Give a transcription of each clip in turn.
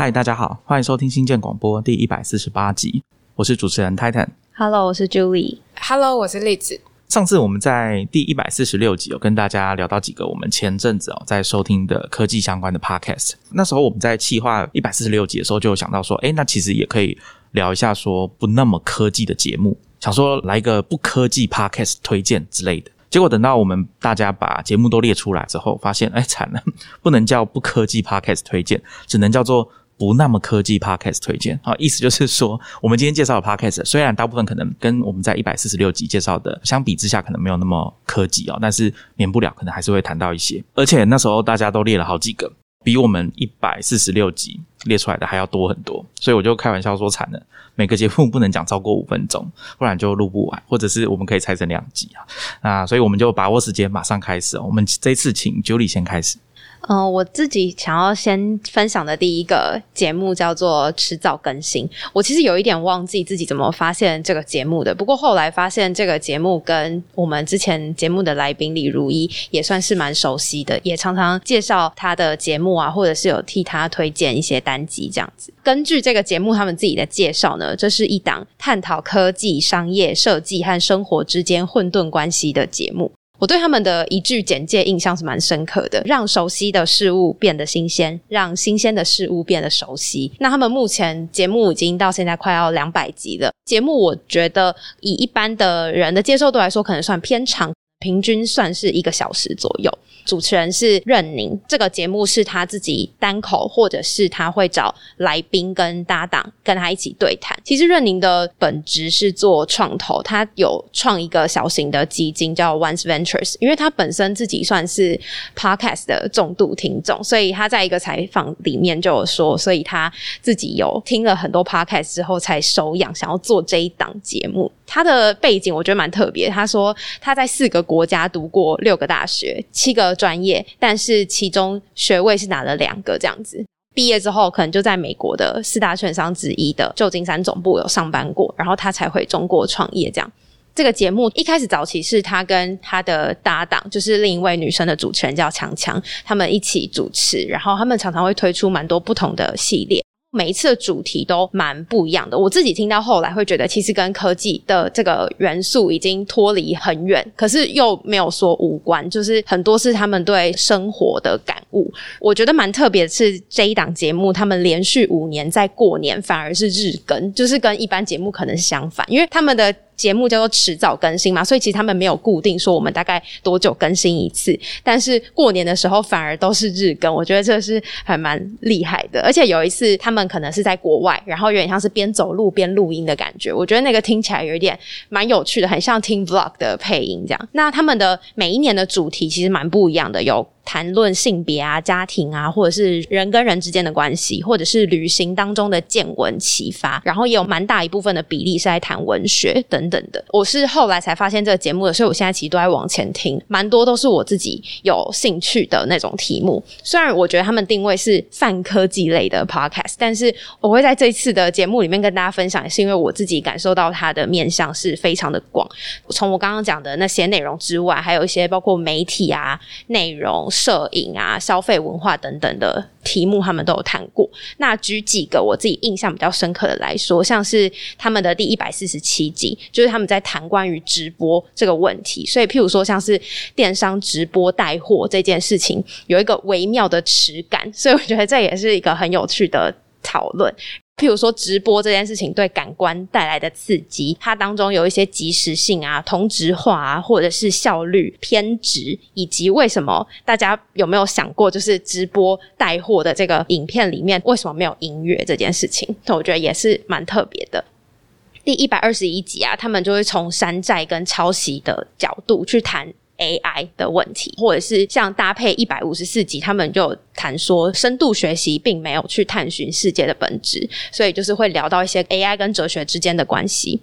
嗨，大家好，欢迎收听新建广播第一百四十八集，我是主持人 Titan。Hello，我是 Julie。Hello，我是栗子。上次我们在第一百四十六集有跟大家聊到几个我们前阵子哦在收听的科技相关的 podcast。那时候我们在企划一百四十六集的时候，就有想到说，哎，那其实也可以聊一下说不那么科技的节目，想说来一个不科技 podcast 推荐之类的。结果等到我们大家把节目都列出来之后，发现哎惨了，不能叫不科技 podcast 推荐，只能叫做不那么科技 podcast 推荐。啊，意思就是说，我们今天介绍的 podcast 虽然大部分可能跟我们在一百四十六集介绍的相比之下，可能没有那么科技哦，但是免不了可能还是会谈到一些。而且那时候大家都列了好几个，比我们一百四十六集列出来的还要多很多，所以我就开玩笑说惨了，每个节目不能讲超过五分钟，不然就录不完，或者是我们可以拆成两集啊。那所以我们就把握时间，马上开始。我们这次请 Julie 先开始。嗯、我自己想要先分享的第一个节目叫做《迟早更新》。我其实有一点忘记自己怎么发现这个节目的，不过后来发现这个节目跟我们之前节目的来宾李如一也算是蛮熟悉的，也常常介绍他的节目啊，或者是有替他推荐一些单集这样子。根据这个节目他们自己的介绍呢，这是一档探讨科技、商业、设计和生活之间混沌关系的节目。我对他们的一句简介印象是蛮深刻的，让熟悉的事物变得新鲜，让新鲜的事物变得熟悉。那他们目前节目已经到现在快要两百集了，节目我觉得以一般的人的接受度来说，可能算偏长，平均算是一个小时左右。主持人是任宁，这个节目是他自己单口，或者是他会找来宾跟搭档跟他一起对谈。其实任宁的本职是做创投，他有创一个小型的基金叫 Once Ventures，因为他本身自己算是 Podcast 的重度听众，所以他在一个采访里面就有说，所以他自己有听了很多 Podcast 之后才手痒，想要做这一档节目。他的背景我觉得蛮特别，他说他在四个国家读过六个大学，七个专业，但是其中学位是拿了两个这样子。毕业之后，可能就在美国的四大券商之一的旧金山总部有上班过，然后他才回中国创业这样。这个节目一开始早期是他跟他的搭档，就是另一位女生的主持人叫强强，他们一起主持，然后他们常常会推出蛮多不同的系列。每一次的主题都蛮不一样的。我自己听到后来会觉得，其实跟科技的这个元素已经脱离很远，可是又没有说无关，就是很多是他们对生活的感悟。我觉得蛮特别的是这一档节目，他们连续五年在过年反而是日更，就是跟一般节目可能相反，因为他们的。节目叫做迟早更新嘛，所以其实他们没有固定说我们大概多久更新一次，但是过年的时候反而都是日更，我觉得这是还蛮厉害的。而且有一次他们可能是在国外，然后有点像是边走路边录音的感觉，我觉得那个听起来有一点蛮有趣的，很像听 vlog 的配音这样。那他们的每一年的主题其实蛮不一样的，有。谈论性别啊、家庭啊，或者是人跟人之间的关系，或者是旅行当中的见闻启发，然后也有蛮大一部分的比例是在谈文学等等的。我是后来才发现这个节目的，所以我现在其实都在往前听，蛮多都是我自己有兴趣的那种题目。虽然我觉得他们定位是泛科技类的 podcast，但是我会在这一次的节目里面跟大家分享，也是因为我自己感受到它的面向是非常的广。从我刚刚讲的那些内容之外，还有一些包括媒体啊、内容。摄影啊、消费文化等等的题目，他们都有谈过。那举几个我自己印象比较深刻的来说，像是他们的第一百四十七集，就是他们在谈关于直播这个问题。所以，譬如说像是电商直播带货这件事情，有一个微妙的耻感，所以我觉得这也是一个很有趣的讨论。譬如说，直播这件事情对感官带来的刺激，它当中有一些即时性啊、同质化啊，或者是效率偏执，以及为什么大家有没有想过，就是直播带货的这个影片里面为什么没有音乐这件事情？那我觉得也是蛮特别的。第一百二十一集啊，他们就会从山寨跟抄袭的角度去谈。AI 的问题，或者是像搭配一百五十四集，他们就谈说深度学习并没有去探寻世界的本质，所以就是会聊到一些 AI 跟哲学之间的关系。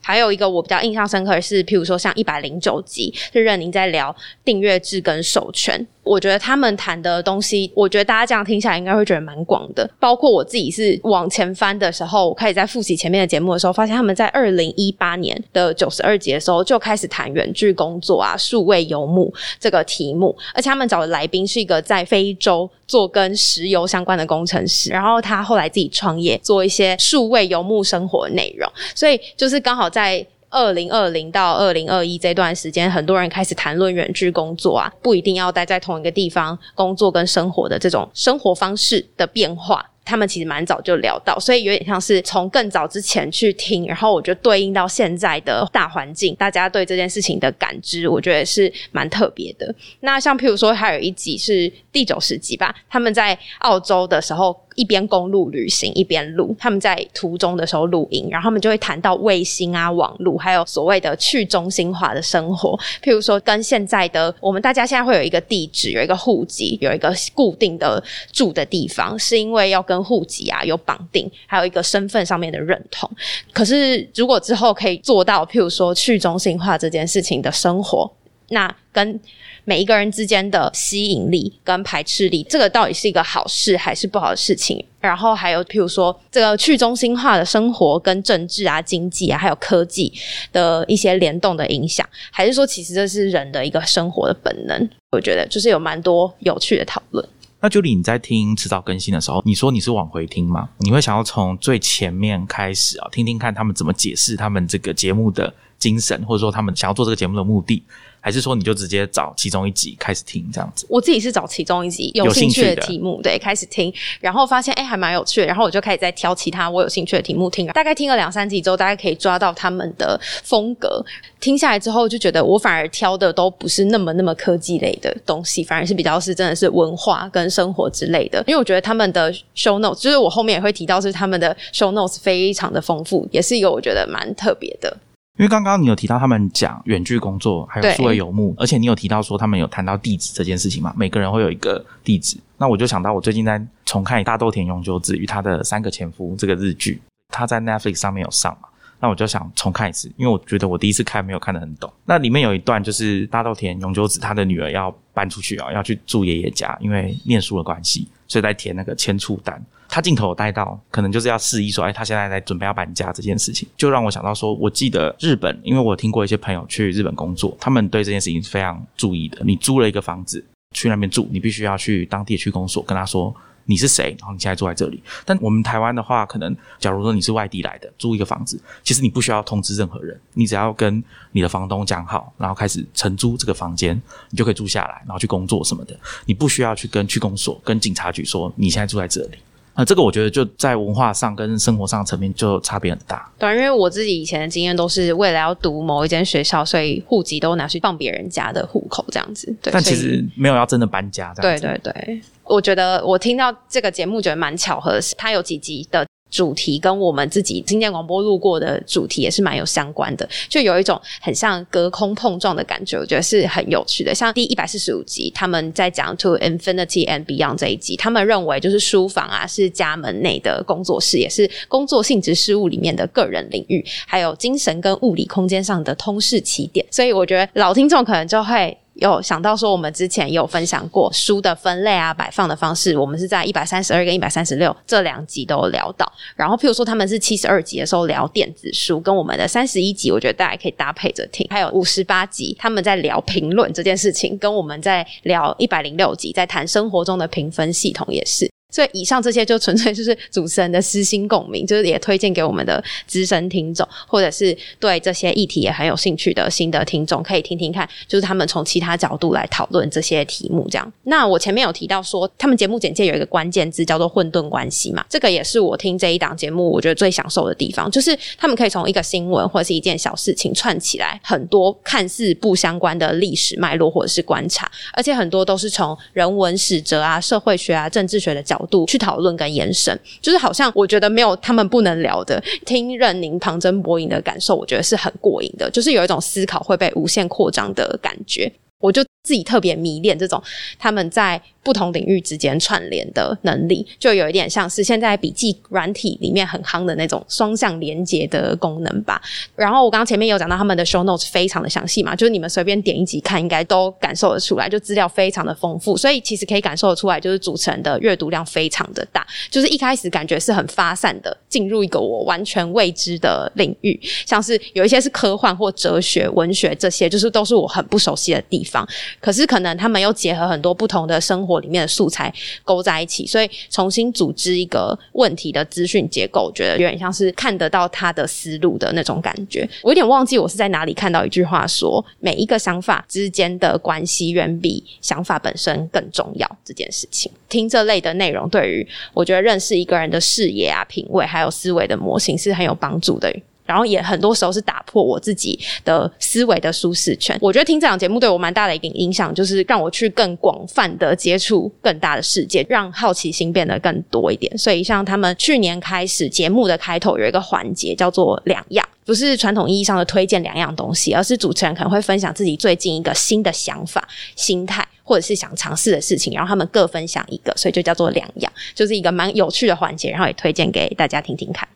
还有一个我比较印象深刻的是，譬如说像一百零九集，是任宁在聊订阅制跟授权。我觉得他们谈的东西，我觉得大家这样听下来应该会觉得蛮广的。包括我自己是往前翻的时候，我开始在复习前面的节目的时候，发现他们在二零一八年的九十二集的时候就开始谈远距工作啊、数位游牧这个题目，而且他们找的来宾是一个在非洲做跟石油相关的工程师，然后他后来自己创业做一些数位游牧生活内容，所以就是刚好在。二零二零到二零二一这段时间，很多人开始谈论远距工作啊，不一定要待在同一个地方工作跟生活的这种生活方式的变化。他们其实蛮早就聊到，所以有点像是从更早之前去听，然后我觉得对应到现在的大环境，大家对这件事情的感知，我觉得是蛮特别的。那像譬如说，还有一集是第九十集吧，他们在澳洲的时候。一边公路旅行一边录，他们在途中的时候录音，然后他们就会谈到卫星啊、网路，还有所谓的去中心化的生活。譬如说，跟现在的我们大家现在会有一个地址、有一个户籍、有一个固定的住的地方，是因为要跟户籍啊有绑定，还有一个身份上面的认同。可是，如果之后可以做到，譬如说去中心化这件事情的生活，那跟每一个人之间的吸引力跟排斥力，这个到底是一个好事还是不好的事情？然后还有，譬如说这个去中心化的生活跟政治啊、经济啊，还有科技的一些联动的影响，还是说其实这是人的一个生活的本能？我觉得就是有蛮多有趣的讨论。那 Julie，你在听迟早更新的时候，你说你是往回听吗？你会想要从最前面开始啊，听听看他们怎么解释他们这个节目的精神，或者说他们想要做这个节目的目的？还是说你就直接找其中一集开始听这样子？我自己是找其中一集有兴趣的题目，对，开始听，然后发现哎还蛮有趣的，然后我就开始再挑其他我有兴趣的题目听。大概听了两三集之后，大家可以抓到他们的风格。听下来之后，就觉得我反而挑的都不是那么那么科技类的东西，反而是比较是真的是文化跟生活之类的。因为我觉得他们的 show notes，就是我后面也会提到，是他们的 show notes 非常的丰富，也是一个我觉得蛮特别的。因为刚刚你有提到他们讲远距工作，还有数位游牧，而且你有提到说他们有谈到地址这件事情嘛？每个人会有一个地址，那我就想到我最近在重看大豆田永久子与他的三个前夫这个日剧，他在 Netflix 上面有上嘛？那我就想重看一次，因为我觉得我第一次看没有看得很懂。那里面有一段就是大豆田永久子他的女儿要搬出去啊，要去住爷爷家，因为念书的关系，所以在填那个迁出单。他镜头带到，可能就是要示意说，哎，他现在在准备要搬家这件事情，就让我想到说，我记得日本，因为我听过一些朋友去日本工作，他们对这件事情是非常注意的。你租了一个房子去那边住，你必须要去当地区公所跟他说你是谁，然后你现在住在这里。但我们台湾的话，可能假如说你是外地来的，租一个房子，其实你不需要通知任何人，你只要跟你的房东讲好，然后开始承租这个房间，你就可以住下来，然后去工作什么的，你不需要去跟区公所、跟警察局说你现在住在这里。啊，这个我觉得就在文化上跟生活上层面就差别很大。对，因为我自己以前的经验都是为了要读某一间学校，所以户籍都拿去放别人家的户口这样子。对，但其实没有要真的搬家这样子。对对对，我觉得我听到这个节目觉得蛮巧合它有几集的。主题跟我们自己今天广播录过的主题也是蛮有相关的，就有一种很像隔空碰撞的感觉，我觉得是很有趣的。像第一百四十五集，他们在讲 To Infinity and Beyond 这一集，他们认为就是书房啊是家门内的工作室，也是工作性质事务里面的个人领域，还有精神跟物理空间上的通识起点。所以我觉得老听众可能就会。有想到说，我们之前有分享过书的分类啊、摆放的方式，我们是在一百三十二跟一百三十六这两集都有聊到。然后，譬如说他们是七十二集的时候聊电子书，跟我们的三十一集，我觉得大家可以搭配着听。还有五十八集，他们在聊评论这件事情，跟我们在聊一百零六集在谈生活中的评分系统也是。所以以上这些就纯粹就是主持人的私心共鸣，就是也推荐给我们的资深听众，或者是对这些议题也很有兴趣的新的听众，可以听听看，就是他们从其他角度来讨论这些题目。这样，那我前面有提到说，他们节目简介有一个关键字叫做混沌关系嘛，这个也是我听这一档节目我觉得最享受的地方，就是他们可以从一个新闻或者是一件小事情串起来很多看似不相关的历史脉络或者是观察，而且很多都是从人文史哲啊、社会学啊、政治学的角。度去讨论跟延伸，就是好像我觉得没有他们不能聊的。听任宁旁征博引的感受，我觉得是很过瘾的，就是有一种思考会被无限扩张的感觉。我就自己特别迷恋这种他们在不同领域之间串联的能力，就有一点像是现在笔记软体里面很夯的那种双向连接的功能吧。然后我刚刚前面有讲到他们的 show notes 非常的详细嘛，就是你们随便点一集看，应该都感受得出来，就资料非常的丰富，所以其实可以感受得出来，就是主持人的阅读量非常的大。就是一开始感觉是很发散的，进入一个我完全未知的领域，像是有一些是科幻或哲学、文学这些，就是都是我很不熟悉的地方。可是可能他们又结合很多不同的生活里面的素材勾在一起，所以重新组织一个问题的资讯结构，觉得有点像是看得到他的思路的那种感觉。我有点忘记我是在哪里看到一句话说，每一个想法之间的关系远比想法本身更重要这件事情。听这类的内容，对于我觉得认识一个人的视野啊、品味还有思维的模型是很有帮助的。然后也很多时候是打破我自己的思维的舒适圈。我觉得听这档节目对我蛮大的一个影响，就是让我去更广泛的接触更大的世界，让好奇心变得更多一点。所以像他们去年开始节目的开头有一个环节叫做“两样”，不是传统意义上的推荐两样东西，而是主持人可能会分享自己最近一个新的想法、心态，或者是想尝试的事情，然后他们各分享一个，所以就叫做“两样”，就是一个蛮有趣的环节，然后也推荐给大家听听看。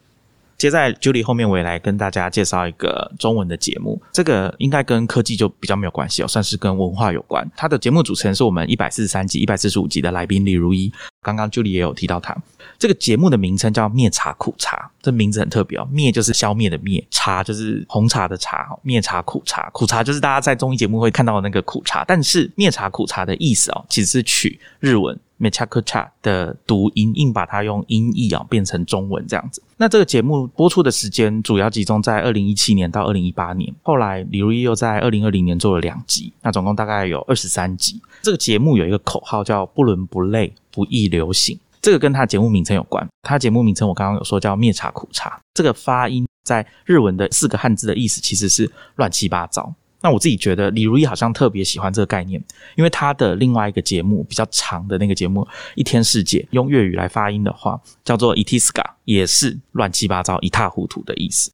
接在 Julie 后面，我也来跟大家介绍一个中文的节目。这个应该跟科技就比较没有关系哦，算是跟文化有关。他的节目主持人是我们一百四十三集、一百四十五集的来宾李如一。刚刚 Julie 也有提到他。这个节目的名称叫“灭茶苦茶”，这名字很特别哦。灭就是消灭的灭，茶就是红茶的茶。灭茶苦茶，苦茶就是大家在综艺节目会看到的那个苦茶。但是灭茶苦茶的意思哦，其实是取日文。Mechakucha 的读音，硬把它用音译啊变成中文这样子。那这个节目播出的时间主要集中在二零一七年到二零一八年，后来李如一又在二零二零年做了两集，那总共大概有二十三集。这个节目有一个口号叫“不伦不类，不易流行”，这个跟他节目名称有关。他节目名称我刚刚有说叫“灭茶苦茶”，这个发音在日文的四个汉字的意思其实是乱七八糟。那我自己觉得李如一好像特别喜欢这个概念，因为他的另外一个节目比较长的那个节目《一天世界》，用粤语来发音的话叫做 “itiska”，也是乱七八糟、一塌糊涂的意思。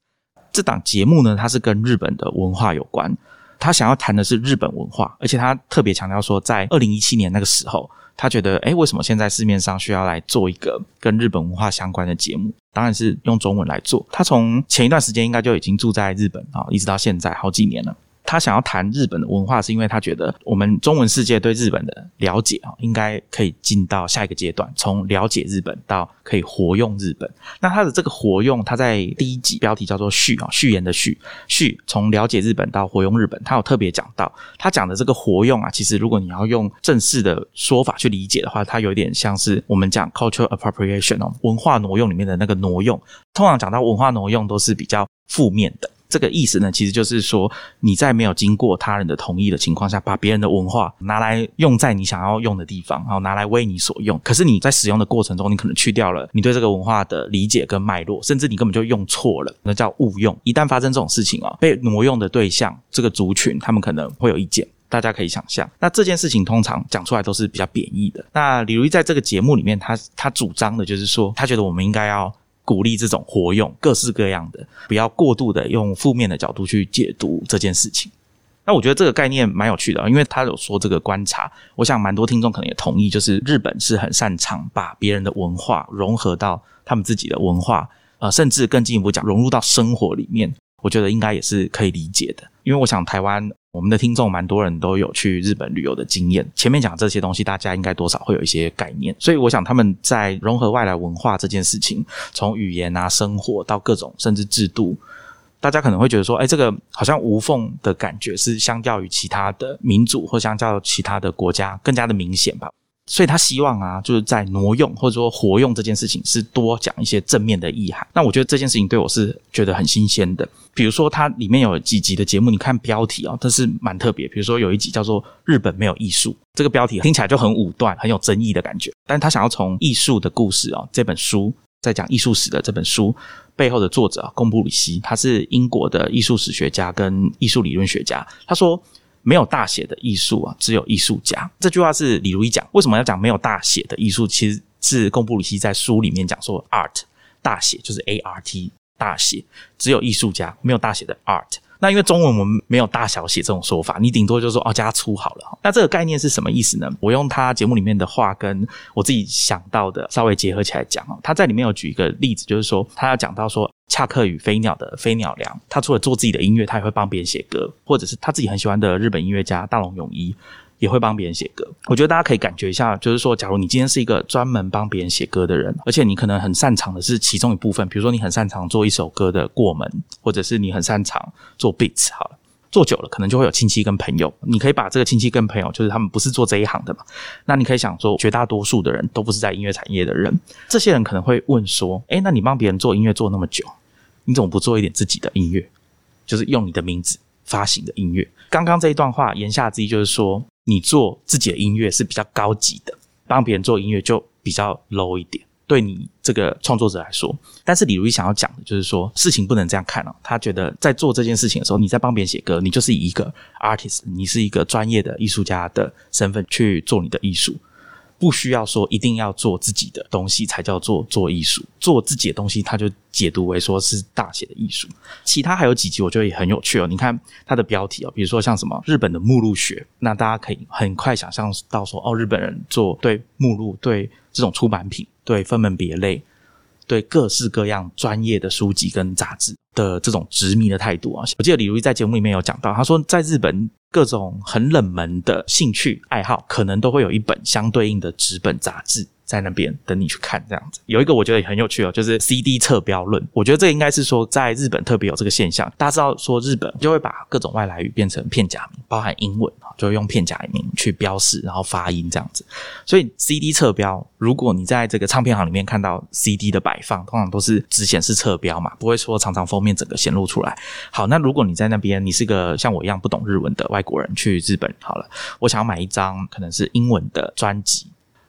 这档节目呢，它是跟日本的文化有关，他想要谈的是日本文化，而且他特别强调说，在二零一七年那个时候，他觉得，哎，为什么现在市面上需要来做一个跟日本文化相关的节目？当然是用中文来做。他从前一段时间应该就已经住在日本啊，一直到现在好几年了。他想要谈日本的文化，是因为他觉得我们中文世界对日本的了解啊，应该可以进到下一个阶段，从了解日本到可以活用日本。那他的这个活用，他在第一集标题叫做“序”啊，序言的“序”，序从了解日本到活用日本，他有特别讲到，他讲的这个活用啊，其实如果你要用正式的说法去理解的话，它有点像是我们讲 cultural appropriation 哦，文化挪用里面的那个挪用。通常讲到文化挪用，都是比较负面的。这个意思呢，其实就是说你在没有经过他人的同意的情况下，把别人的文化拿来用在你想要用的地方，然后拿来为你所用。可是你在使用的过程中，你可能去掉了你对这个文化的理解跟脉络，甚至你根本就用错了，那叫误用。一旦发生这种事情啊，被挪用的对象这个族群，他们可能会有意见。大家可以想象，那这件事情通常讲出来都是比较贬义的。那李如一在这个节目里面，他他主张的就是说，他觉得我们应该要。鼓励这种活用各式各样的，不要过度的用负面的角度去解读这件事情。那我觉得这个概念蛮有趣的，因为他有说这个观察，我想蛮多听众可能也同意，就是日本是很擅长把别人的文化融合到他们自己的文化，呃，甚至更进一步讲融入到生活里面。我觉得应该也是可以理解的，因为我想台湾我们的听众蛮多人都有去日本旅游的经验，前面讲这些东西，大家应该多少会有一些概念，所以我想他们在融合外来文化这件事情，从语言啊、生活到各种甚至制度，大家可能会觉得说，哎，这个好像无缝的感觉是相较于其他的民族或相较其他的国家更加的明显吧。所以他希望啊，就是在挪用或者说活用这件事情，是多讲一些正面的意涵。那我觉得这件事情对我是觉得很新鲜的。比如说，它里面有几集的节目，你看标题啊，它是蛮特别。比如说有一集叫做《日本没有艺术》，这个标题听起来就很武断、很有争议的感觉。但他想要从艺术的故事啊，这本书在讲艺术史的这本书背后的作者贡布里希，他是英国的艺术史学家跟艺术理论学家。他说。没有大写的艺术啊，只有艺术家。这句话是李如一讲。为什么要讲没有大写的艺术？其实是贡布里希在书里面讲说，art 大写就是 A R T 大写，只有艺术家，没有大写的 art。那因为中文我们没有大小写这种说法，你顶多就说哦加粗好了。那这个概念是什么意思呢？我用他节目里面的话跟我自己想到的稍微结合起来讲哦。他在里面有举一个例子，就是说他要讲到说恰克与飞鸟的飞鸟良，他除了做自己的音乐，他也会帮别人写歌，或者是他自己很喜欢的日本音乐家大龙泳衣。也会帮别人写歌，我觉得大家可以感觉一下，就是说，假如你今天是一个专门帮别人写歌的人，而且你可能很擅长的是其中一部分，比如说你很擅长做一首歌的过门，或者是你很擅长做 beats，好了，做久了可能就会有亲戚跟朋友，你可以把这个亲戚跟朋友，就是他们不是做这一行的嘛，那你可以想说，绝大多数的人都不是在音乐产业的人，这些人可能会问说，哎，那你帮别人做音乐做那么久，你怎么不做一点自己的音乐，就是用你的名字发行的音乐？刚刚这一段话言下之意就是说。你做自己的音乐是比较高级的，帮别人做音乐就比较 low 一点。对你这个创作者来说，但是李如意想要讲的就是说，事情不能这样看哦。他觉得在做这件事情的时候，你在帮别人写歌，你就是以一个 artist，你是一个专业的艺术家的身份去做你的艺术。不需要说一定要做自己的东西才叫做做艺术，做自己的东西他就解读为说是大写的艺术。其他还有几集我觉得也很有趣哦，你看它的标题哦，比如说像什么日本的目录学，那大家可以很快想象到说哦，日本人做对目录、对这种出版品、对分门别类。对各式各样专业的书籍跟杂志的这种执迷的态度啊，我记得李如意在节目里面有讲到，他说在日本各种很冷门的兴趣爱好，可能都会有一本相对应的纸本杂志。在那边等你去看这样子，有一个我觉得也很有趣哦，就是 CD 测标论。我觉得这应该是说在日本特别有这个现象。大家知道说日本就会把各种外来语变成片假名，包含英文，就用片假名去标示，然后发音这样子。所以 CD 测标，如果你在这个唱片行里面看到 CD 的摆放，通常都是只显示侧标嘛，不会说常常封面整个显露出来。好，那如果你在那边，你是个像我一样不懂日文的外国人去日本，好了，我想要买一张可能是英文的专辑。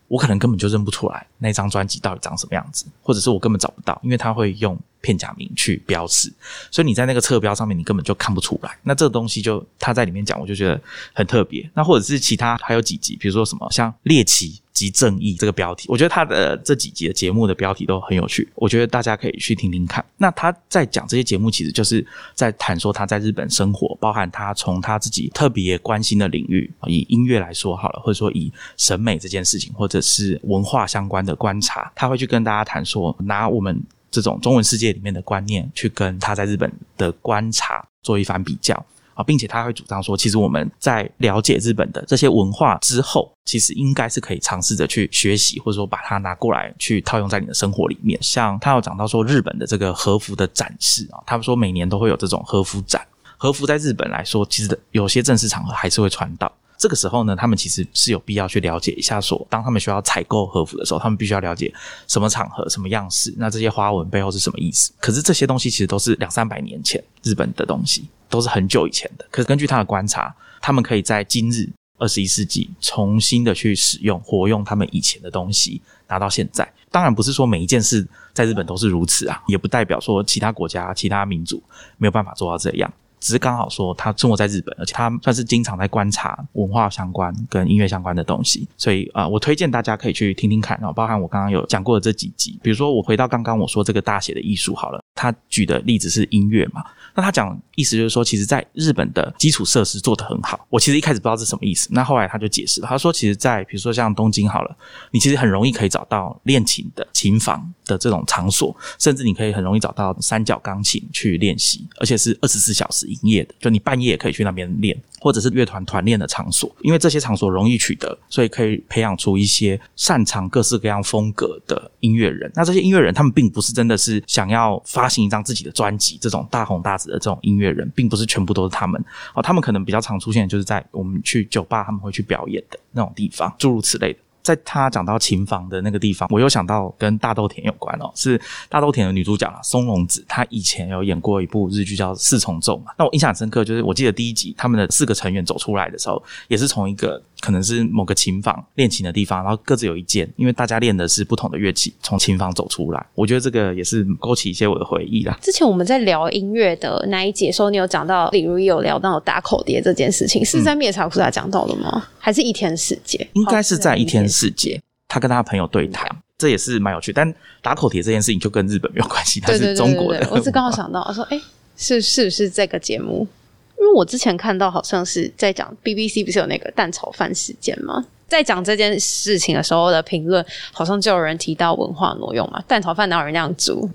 我可能根本就认不出来那张专辑到底长什么样子，或者是我根本找不到，因为它会用片假名去标示，所以你在那个侧标上面你根本就看不出来。那这个东西就他在里面讲，我就觉得很特别。那或者是其他还有几集，比如说什么像猎奇。及正义这个标题，我觉得他的这几集的节目的标题都很有趣，我觉得大家可以去听听看。那他在讲这些节目，其实就是在谈说他在日本生活，包含他从他自己特别关心的领域，以音乐来说好了，或者说以审美这件事情，或者是文化相关的观察，他会去跟大家谈说，拿我们这种中文世界里面的观念，去跟他在日本的观察做一番比较。啊，并且他会主张说，其实我们在了解日本的这些文化之后，其实应该是可以尝试着去学习，或者说把它拿过来去套用在你的生活里面。像他有讲到说，日本的这个和服的展示啊，他们说每年都会有这种和服展。和服在日本来说，其实有些正式场合还是会穿到。这个时候呢，他们其实是有必要去了解一下，说当他们需要采购和服的时候，他们必须要了解什么场合、什么样式，那这些花纹背后是什么意思。可是这些东西其实都是两三百年前日本的东西。都是很久以前的，可是根据他的观察，他们可以在今日二十一世纪重新的去使用、活用他们以前的东西，拿到现在。当然不是说每一件事在日本都是如此啊，也不代表说其他国家、其他民族没有办法做到这样。只是刚好说他生活在日本，而且他算是经常在观察文化相关跟音乐相关的东西，所以啊，我推荐大家可以去听听看。然后包含我刚刚有讲过的这几集，比如说我回到刚刚我说这个大写的艺术好了，他举的例子是音乐嘛。那他讲意思就是说，其实在日本的基础设施做得很好。我其实一开始不知道是什么意思，那后来他就解释了。他说，其实，在比如说像东京好了，你其实很容易可以找到练琴的琴房的这种场所，甚至你可以很容易找到三角钢琴去练习，而且是二十四小时营业的，就你半夜也可以去那边练。或者是乐团团练的场所，因为这些场所容易取得，所以可以培养出一些擅长各式各样风格的音乐人。那这些音乐人，他们并不是真的是想要发行一张自己的专辑，这种大红大紫的这种音乐人，并不是全部都是他们哦。他们可能比较常出现，就是在我们去酒吧他们会去表演的那种地方，诸如此类的。在他讲到琴房的那个地方，我又想到跟大豆田有关哦，是大豆田的女主角啊，松隆子，她以前有演过一部日剧叫《四重奏》嘛。那我印象很深刻，就是我记得第一集他们的四个成员走出来的时候，也是从一个。可能是某个琴房练琴的地方，然后各自有一间，因为大家练的是不同的乐器，从琴房走出来，我觉得这个也是勾起一些我的回忆啦。之前我们在聊音乐的那一节时候，你有讲到，例如有聊到打口碟这件事情，是在灭茶库萨讲到的吗？还是一天世界？应该是在一天世界，他跟他朋友对谈，这也是蛮有趣。但打口铁这件事情就跟日本没有关系，它是中国的。我是刚好想到，我说，哎，是是不是这个节目？因为我之前看到好像是在讲 BBC 不是有那个蛋炒饭事件吗？在讲这件事情的时候的评论，好像就有人提到文化挪用嘛，蛋炒饭哪有人那样煮？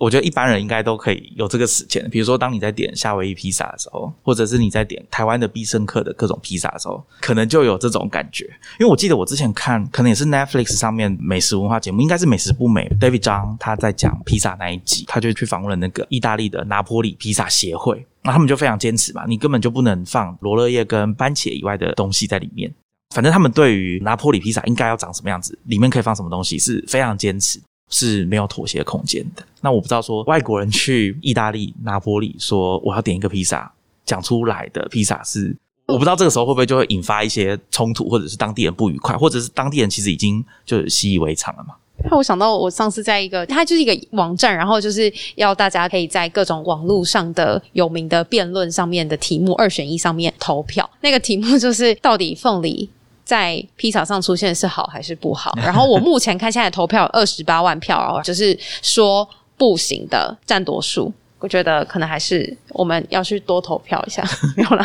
我觉得一般人应该都可以有这个时间。比如说，当你在点夏威夷披萨的时候，或者是你在点台湾的必胜客的各种披萨的时候，可能就有这种感觉。因为我记得我之前看，可能也是 Netflix 上面美食文化节目，应该是美食不美 David 张他在讲披萨那一集，他就去访问了那个意大利的拿坡里披萨协会，那他们就非常坚持嘛，你根本就不能放罗勒叶跟番茄以外的东西在里面。反正他们对于拿坡里披萨应该要长什么样子，里面可以放什么东西，是非常坚持。是没有妥协空间的。那我不知道说外国人去意大利拿波里说我要点一个披萨，讲出来的披萨是我不知道这个时候会不会就会引发一些冲突，或者是当地人不愉快，或者是当地人其实已经就习以为常了嘛。那我想到我上次在一个，它就是一个网站，然后就是要大家可以在各种网络上的有名的辩论上面的题目二选一上面投票。那个题目就是到底凤梨。在披萨上出现是好还是不好？然后我目前看现在投票二十八万票哦，就是说不行的占多数。我觉得可能还是我们要去多投票一下，没有了。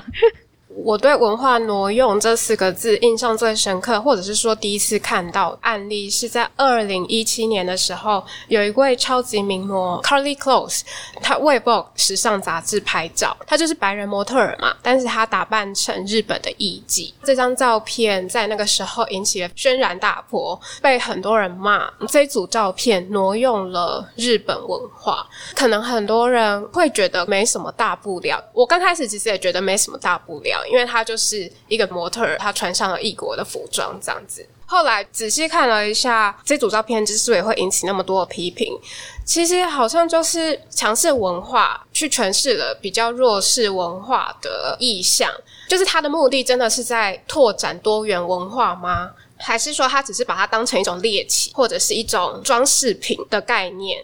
我对“文化挪用”这四个字印象最深刻，或者是说第一次看到案例，是在二零一七年的时候，有一位超级名模 Carly Close，她为 Vogue 时尚杂志拍照，她就是白人模特儿嘛，但是她打扮成日本的艺妓。这张照片在那个时候引起了轩然大波，被很多人骂这组照片挪用了日本文化。可能很多人会觉得没什么大不了，我刚开始其实也觉得没什么大不了。因为他就是一个模特，他穿上了异国的服装这样子。后来仔细看了一下这组照片，之所以会引起那么多的批评，其实好像就是强势文化去诠释了比较弱势文化的意象。就是他的目的真的是在拓展多元文化吗？还是说他只是把它当成一种猎奇，或者是一种装饰品的概念？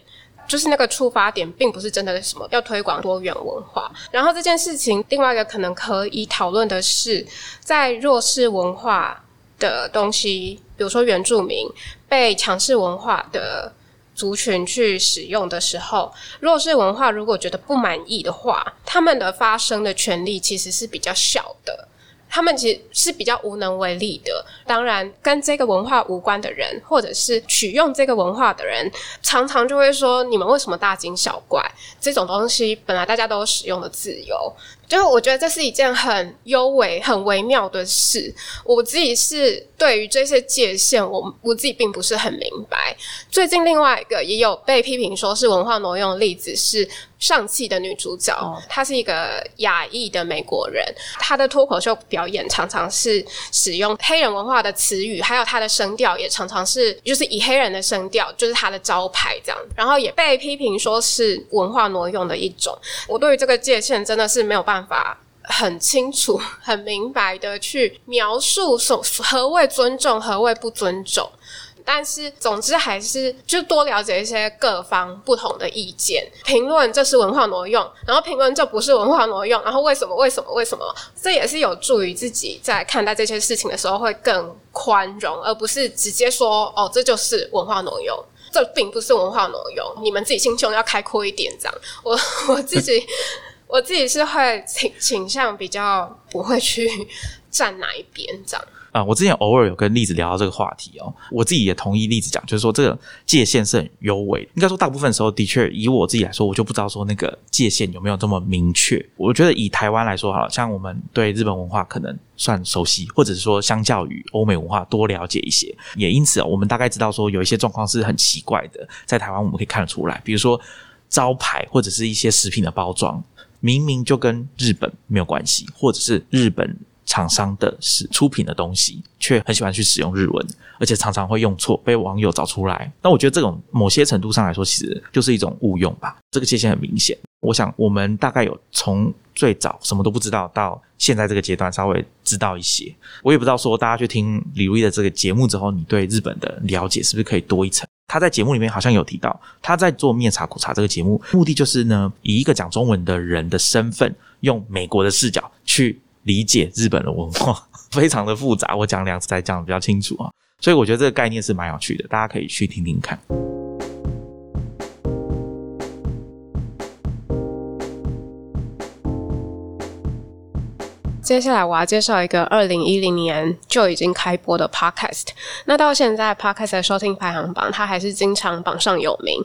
就是那个出发点，并不是真的什么要推广多元文化。然后这件事情，另外一个可能可以讨论的是，在弱势文化的东西，比如说原住民被强势文化的族群去使用的时候，弱势文化如果觉得不满意的话，他们的发声的权利其实是比较小的。他们其实是比较无能为力的。当然，跟这个文化无关的人，或者是取用这个文化的人，常常就会说：“你们为什么大惊小怪？这种东西本来大家都使用的自由。”就是我觉得这是一件很优美、很微妙的事。我自己是对于这些界限，我我自己并不是很明白。最近另外一个也有被批评说是文化挪用的例子是上汽的女主角，她是一个亚裔的美国人，她的脱口秀表演常常是使用黑人文化的词语，还有她的声调也常常是就是以黑人的声调，就是她的招牌这样。然后也被批评说是文化挪用的一种。我对于这个界限真的是没有办法。很清楚、很明白的去描述所何谓尊重、何谓不尊重，但是总之还是就多了解一些各方不同的意见。评论这是文化挪用，然后评论这不是文化挪用，然后为什么？为什么？为什么？这也是有助于自己在看待这些事情的时候会更宽容，而不是直接说哦，这就是文化挪用，这并不是文化挪用。你们自己心胸要开阔一点，这样。我我自己。我自己是会倾倾向比较不会去站哪一边这样啊。我之前偶尔有跟栗子聊到这个话题哦，我自己也同意栗子讲，就是说这个界限是很优美。应该说大部分时候的确，以我自己来说，我就不知道说那个界限有没有这么明确。我觉得以台湾来说，好像我们对日本文化可能算熟悉，或者是说相较于欧美文化多了解一些，也因此我们大概知道说有一些状况是很奇怪的，在台湾我们可以看得出来，比如说招牌或者是一些食品的包装。明明就跟日本没有关系，或者是日本厂商的是出品的东西，却很喜欢去使用日文，而且常常会用错，被网友找出来。那我觉得这种某些程度上来说，其实就是一种误用吧。这个界限很明显。我想我们大概有从最早什么都不知道，到现在这个阶段稍微知道一些。我也不知道说大家去听李如意的这个节目之后，你对日本的了解是不是可以多一层？他在节目里面好像有提到，他在做面茶苦茶这个节目，目的就是呢，以一个讲中文的人的身份，用美国的视角去理解日本的文化，非常的复杂。我讲两次才讲的比较清楚啊，所以我觉得这个概念是蛮有趣的，大家可以去听听看。接下来我要介绍一个二零一零年就已经开播的 podcast。那到现在 podcast 的收听排行榜，它还是经常榜上有名。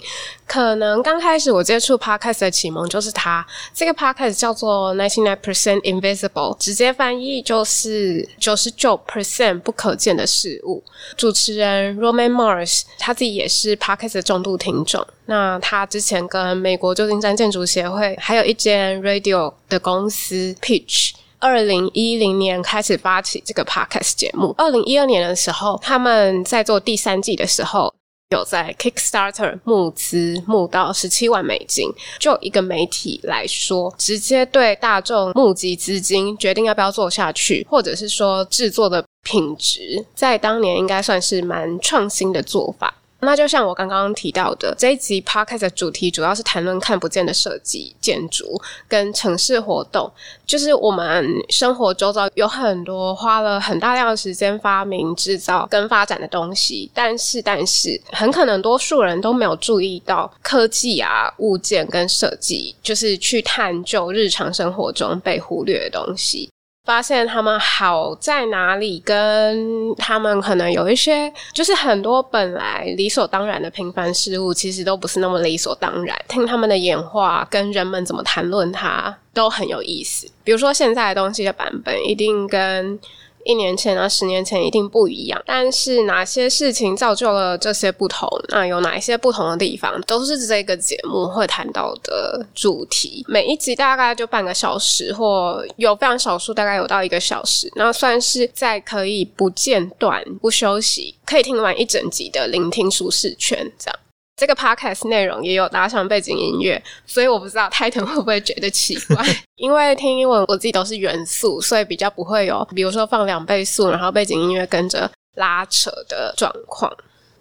可能刚开始我接触 podcast 的启蒙就是它。这个 podcast 叫做 Ninety Nine Percent Invisible，直接翻译就是九十九 percent 不可见的事物。主持人 Roman Mars 他自己也是 podcast 的重度听众。那他之前跟美国旧金山建筑协会，还有一间 radio 的公司 Pitch。二零一零年开始发起这个 podcast 节目。二零一二年的时候，他们在做第三季的时候，有在 Kickstarter 募资募到十七万美金。就一个媒体来说，直接对大众募集资金，决定要不要做下去，或者是说制作的品质，在当年应该算是蛮创新的做法。那就像我刚刚提到的，这一集 podcast 的主题主要是谈论看不见的设计、建筑跟城市活动，就是我们生活周遭有很多花了很大量的时间发明、制造跟发展的东西，但是但是很可能多数人都没有注意到科技啊、物件跟设计，就是去探究日常生活中被忽略的东西。发现他们好在哪里，跟他们可能有一些，就是很多本来理所当然的平凡事物，其实都不是那么理所当然。听他们的演化，跟人们怎么谈论它，都很有意思。比如说现在的东西的版本，一定跟。一年前啊，十年前一定不一样。但是哪些事情造就了这些不同？那有哪一些不同的地方，都是这个节目会谈到的主题。每一集大概就半个小时，或有非常少数，大概有到一个小时。那算是在可以不间断、不休息，可以听完一整集的聆听舒适圈，这样。这个 podcast 内容也有搭上背景音乐，所以我不知道 Titan 会不会觉得奇怪。因为听英文我自己都是元素，所以比较不会有，比如说放两倍速，然后背景音乐跟着拉扯的状况。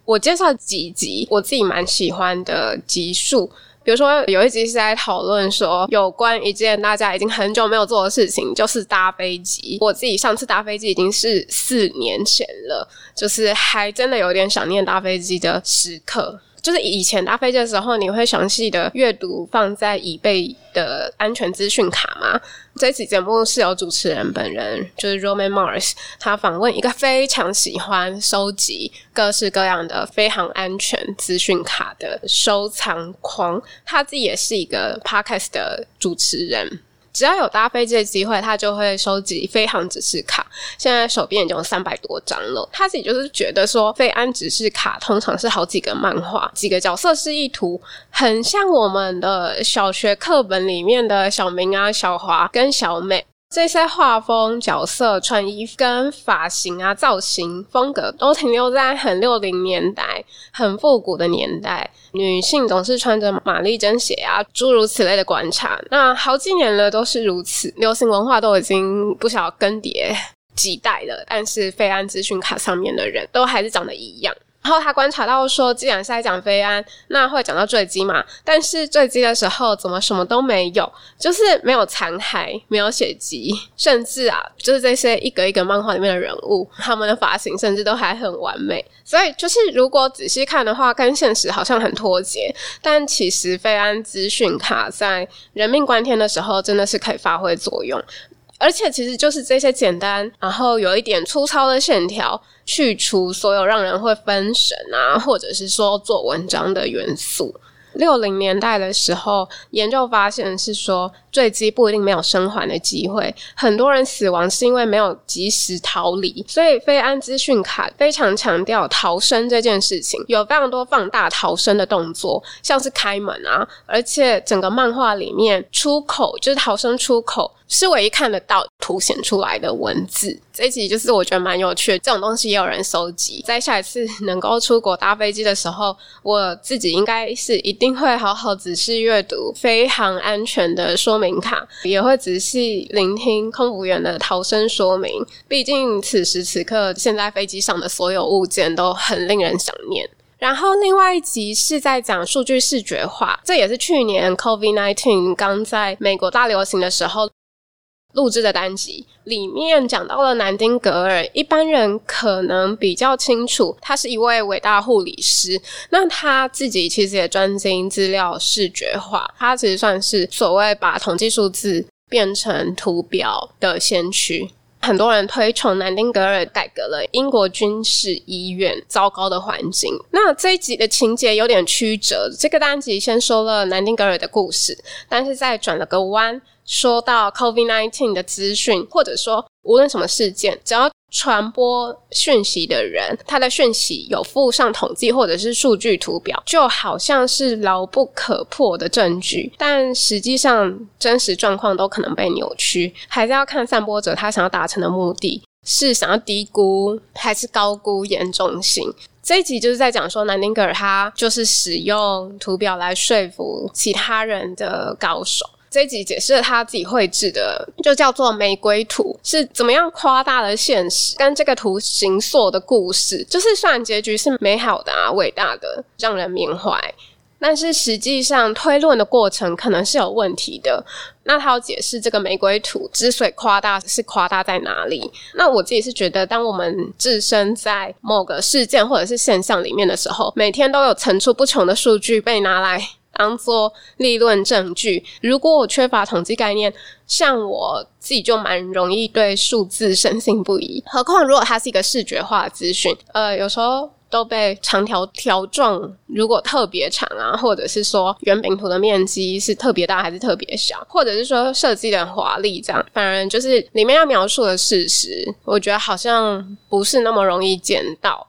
我介绍几集我自己蛮喜欢的集数，比如说有一集是在讨论说有关一件大家已经很久没有做的事情，就是搭飞机。我自己上次搭飞机已经是四年前了，就是还真的有点想念搭飞机的时刻。就是以前搭飞机的时候，你会详细的阅读放在椅背的安全资讯卡吗？这期节目是由主持人本人，就是 Roman Mars，他访问一个非常喜欢收集各式各样的飞行安全资讯卡的收藏狂，他自己也是一个 Podcast 的主持人。只要有搭飞机的机会，他就会收集飞航指示卡。现在手边已经有三百多张了。他自己就是觉得说，飞安指示卡通常是好几个漫画、几个角色示意图，很像我们的小学课本里面的小明啊、小华跟小美。这些画风、角色、穿衣跟发型啊、造型风格都停留在很六零年代、很复古的年代。女性总是穿着玛丽珍鞋啊，诸如此类的观察。那好几年了都是如此，流行文化都已经不晓更迭几代了，但是费安资讯卡上面的人都还是长得一样。然后他观察到说，既然是在讲飞安，那会讲到坠机嘛？但是坠机的时候怎么什么都没有，就是没有残骸，没有血迹，甚至啊，就是这些一格一格漫画里面的人物，他们的发型甚至都还很完美。所以就是如果仔细看的话，跟现实好像很脱节。但其实飞安资讯卡在人命关天的时候，真的是可以发挥作用。而且其实就是这些简单，然后有一点粗糙的线条，去除所有让人会分神啊，或者是说做文章的元素。六零年代的时候，研究发现是说。坠机不一定没有生还的机会，很多人死亡是因为没有及时逃离，所以非安资讯卡非常强调逃生这件事情，有非常多放大逃生的动作，像是开门啊，而且整个漫画里面出口就是逃生出口是唯一看得到凸显出来的文字。这一集就是我觉得蛮有趣的，这种东西也有人收集。在下一次能够出国搭飞机的时候，我自己应该是一定会好好仔细阅读飞航安全的说明。卡也会仔细聆听空服员的逃生说明，毕竟此时此刻，现在飞机上的所有物件都很令人想念。然后另外一集是在讲数据视觉化，这也是去年 COVID nineteen 刚在美国大流行的时候。录制的单集里面讲到了南丁格尔，一般人可能比较清楚，他是一位伟大护理师。那他自己其实也专精资料视觉化，他其实算是所谓把统计数字变成图表的先驱。很多人推崇南丁格尔改革了英国军事医院糟糕的环境。那这一集的情节有点曲折，这个单集先说了南丁格尔的故事，但是再转了个弯。说到 COVID-19 的资讯，或者说无论什么事件，只要传播讯息的人，他的讯息有附上统计或者是数据图表，就好像是牢不可破的证据。但实际上，真实状况都可能被扭曲，还是要看散播者他想要达成的目的是想要低估还是高估严重性。这一集就是在讲说，南丁格尔他就是使用图表来说服其他人的高手。这集解释了他自己绘制的，就叫做玫瑰图，是怎么样夸大了现实跟这个图形塑的故事。就是虽然结局是美好的啊、伟大的，让人缅怀，但是实际上推论的过程可能是有问题的。那他要解释这个玫瑰图之所以夸大，是夸大在哪里？那我自己是觉得，当我们置身在某个事件或者是现象里面的时候，每天都有层出不穷的数据被拿来。当做立论证据，如果我缺乏统计概念，像我自己就蛮容易对数字深信不疑。何况如果它是一个视觉化资讯，呃，有时候都被长条条状，如果特别长啊，或者是说圆饼图的面积是特别大还是特别小，或者是说设计的华丽，这样反而就是里面要描述的事实，我觉得好像不是那么容易见到。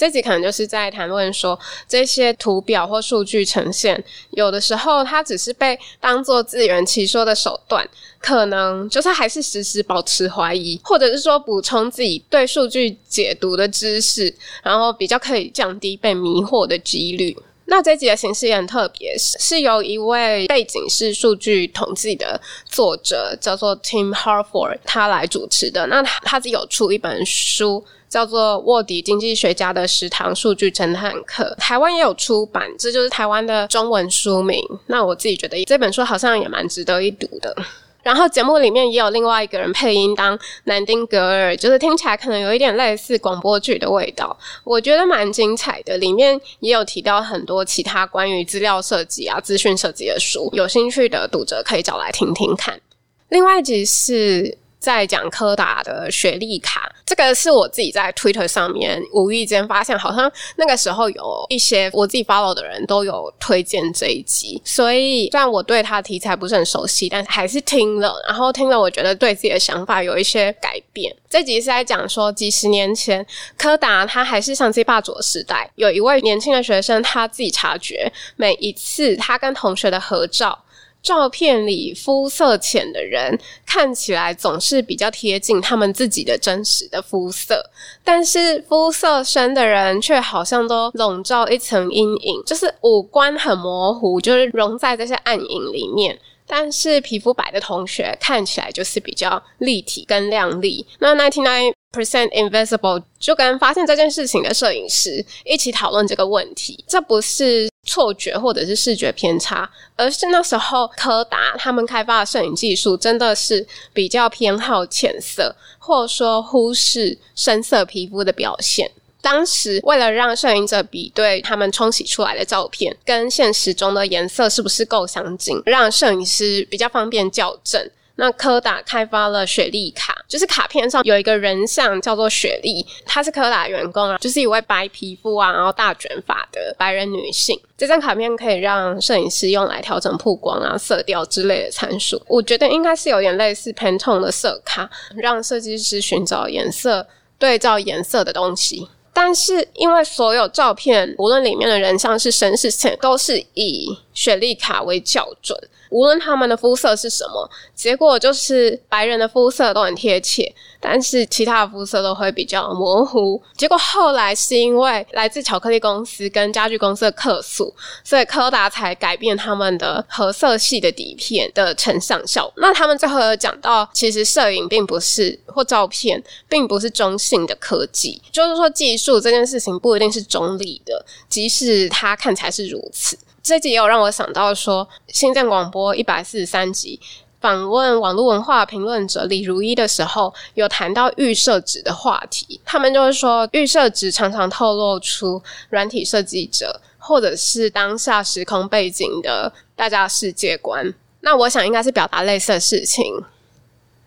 这集可能就是在谈论说，这些图表或数据呈现，有的时候它只是被当做自圆其说的手段，可能就是还是时时保持怀疑，或者是说补充自己对数据解读的知识，然后比较可以降低被迷惑的几率。那这集的形式也很特别，是由一位背景是数据统计的作者叫做 Tim Harford 他来主持的。那他他自己有出一本书。叫做卧底经济学家的食堂数据侦探课，台湾也有出版，这就是台湾的中文书名。那我自己觉得这本书好像也蛮值得一读的。然后节目里面也有另外一个人配音当南丁格尔，就是听起来可能有一点类似广播剧的味道，我觉得蛮精彩的。里面也有提到很多其他关于资料设计啊、资讯设计的书，有兴趣的读者可以找来听听看。另外一集是。在讲柯达的学历卡，这个是我自己在 Twitter 上面无意间发现，好像那个时候有一些我自己 follow 的人都有推荐这一集，所以虽然我对他题材不是很熟悉，但是还是听了，然后听了，我觉得对自己的想法有一些改变。这集是在讲说，几十年前柯达他还是相机霸主的时代，有一位年轻的学生他自己察觉，每一次他跟同学的合照。照片里肤色浅的人看起来总是比较贴近他们自己的真实的肤色，但是肤色深的人却好像都笼罩一层阴影，就是五官很模糊，就是融在这些暗影里面。但是皮肤白的同学看起来就是比较立体跟亮丽。那 ninety nine percent invisible 就跟发现这件事情的摄影师一起讨论这个问题，这不是。错觉或者是视觉偏差，而是那时候柯达他们开发的摄影技术真的是比较偏好浅色，或者说忽视深色皮肤的表现。当时为了让摄影者比对他们冲洗出来的照片跟现实中的颜色是不是够相近，让摄影师比较方便校正。那柯达开发了雪莉卡，就是卡片上有一个人像叫做雪莉，她是柯达员工啊，就是一位白皮肤啊，然后大卷发的白人女性。这张卡片可以让摄影师用来调整曝光啊、色调之类的参数。我觉得应该是有点类似 Pantone 的色卡，让设计师寻找颜色对照颜色的东西。但是因为所有照片，无论里面的人像是深是浅，都是以雪莉卡为校准。无论他们的肤色是什么，结果就是白人的肤色都很贴切，但是其他的肤色都会比较模糊。结果后来是因为来自巧克力公司跟家具公司的客诉，所以柯达才改变他们的合色系的底片的成像效果。那他们最后有讲到，其实摄影并不是或照片并不是中性的科技，就是说技术这件事情不一定是中立的，即使它看起来是如此。这集也有让我想到说，新政广播一百四十三集访问网络文化评论者李如一的时候，有谈到预设值的话题。他们就是说，预设值常常透露出软体设计者或者是当下时空背景的大家世界观。那我想应该是表达类似的事情。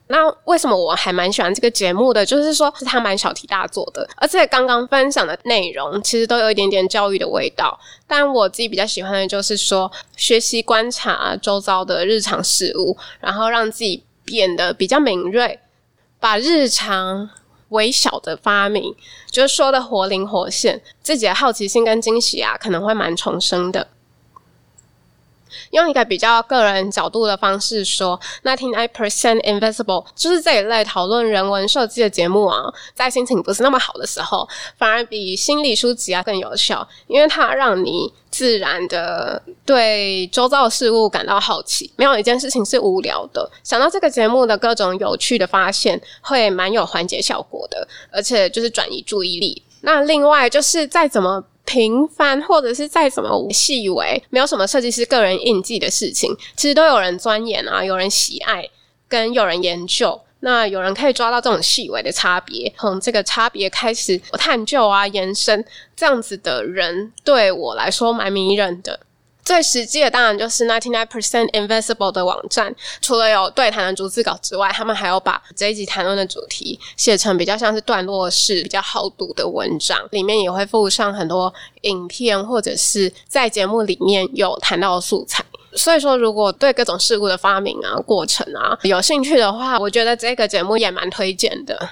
那为什么我还蛮喜欢这个节目的？就是说，是他蛮小题大做的，而且刚刚分享的内容其实都有一点点教育的味道。但我自己比较喜欢的就是说，学习观察周遭的日常事物，然后让自己变得比较敏锐，把日常微小的发明，就是说的活灵活现，自己的好奇心跟惊喜啊，可能会蛮重生的。用一个比较个人角度的方式说，Ninety Nine Percent Invisible 就是这一类讨论人文设计的节目啊，在心情不是那么好的时候，反而比心理书籍啊更有效，因为它让你自然的对周遭事物感到好奇，没有一件事情是无聊的。想到这个节目的各种有趣的发现，会蛮有缓解效果的，而且就是转移注意力。那另外就是再怎么。平凡，或者是再怎么细微，没有什么设计师个人印记的事情，其实都有人钻研啊，有人喜爱，跟有人研究。那有人可以抓到这种细微的差别，从这个差别开始探究啊，延伸，这样子的人对我来说蛮迷人的。最实际的当然就是 ninety nine percent invisible 的网站，除了有对谈的逐字稿之外，他们还有把这一集谈论的主题写成比较像是段落式、比较好读的文章，里面也会附上很多影片或者是在节目里面有谈到的素材。所以说，如果对各种事物的发明啊、过程啊有兴趣的话，我觉得这个节目也蛮推荐的。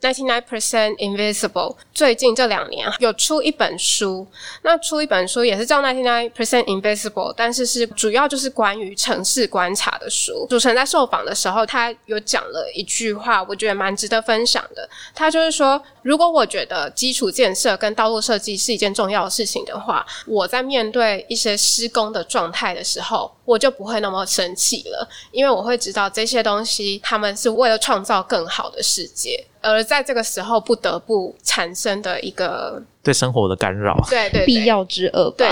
Ninety nine percent invisible。最近这两年有出一本书，那出一本书也是叫 Ninety nine percent invisible，但是是主要就是关于城市观察的书。主持人在受访的时候，他有讲了一句话，我觉得蛮值得分享的。他就是说，如果我觉得基础建设跟道路设计是一件重要的事情的话，我在面对一些施工的状态的时候，我就不会那么生气了，因为我会知道这些东西他们是为了创造更好的世界。而在这个时候不得不产生的一个对生活的干扰，对对必要之恶。对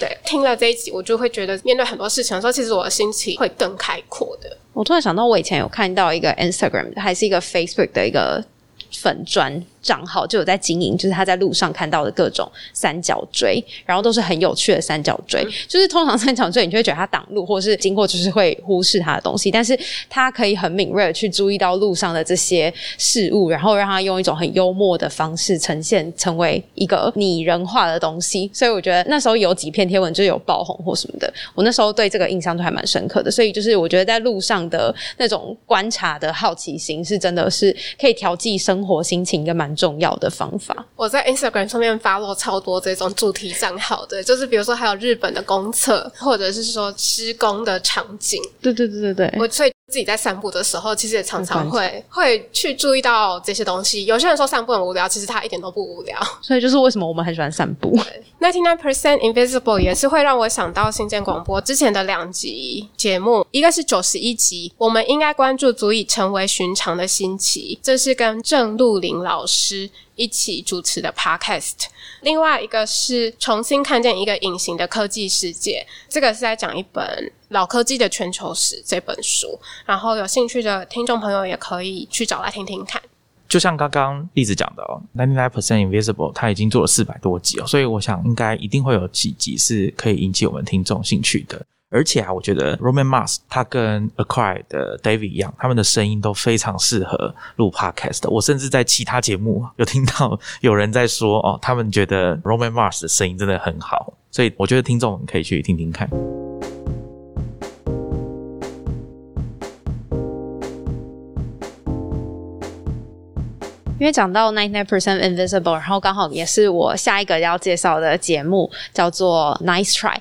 对，听了这一集，我就会觉得面对很多事情的时候，其实我的心情会更开阔的。我突然想到，我以前有看到一个 Instagram，还是一个 Facebook 的一个粉砖。账号就有在经营，就是他在路上看到的各种三角锥，然后都是很有趣的三角锥。就是通常三角锥，你就会觉得它挡路，或者是经过就是会忽视它的东西。但是他可以很敏锐的去注意到路上的这些事物，然后让他用一种很幽默的方式呈现，成为一个拟人化的东西。所以我觉得那时候有几篇贴文就有爆红或什么的，我那时候对这个印象都还蛮深刻的。所以就是我觉得在路上的那种观察的好奇心，是真的是可以调剂生活心情跟蛮。重要的方法，我在 Instagram 上面发落超多这种主题账号的，就是比如说还有日本的公厕，或者是说施工的场景。对对对对对，我所以自己在散步的时候，其实也常常会会去注意到这些东西。有些人说散步很无聊，其实他一点都不无聊。所以就是为什么我们很喜欢散步。Ninety nine percent invisible 也是会让我想到新建广播之前的两集节目，一个是九十一集，我们应该关注足以成为寻常的新奇，这是跟郑露林老师一起主持的 podcast。另外一个是重新看见一个隐形的科技世界，这个是在讲一本老科技的全球史这本书，然后有兴趣的听众朋友也可以去找来听听看。就像刚刚例子讲的哦，ninety nine percent invisible，他已经做了四百多集哦，所以我想应该一定会有几集是可以引起我们听众兴趣的。而且啊，我觉得 Roman Mars 他跟 Acquire 的 David 一样，他们的声音都非常适合录 podcast。我甚至在其他节目有听到有人在说哦，他们觉得 Roman Mars 的声音真的很好，所以我觉得听众可以去听听看。因为讲到 ninety nine percent invisible，然后刚好也是我下一个要介绍的节目，叫做 Nice Try。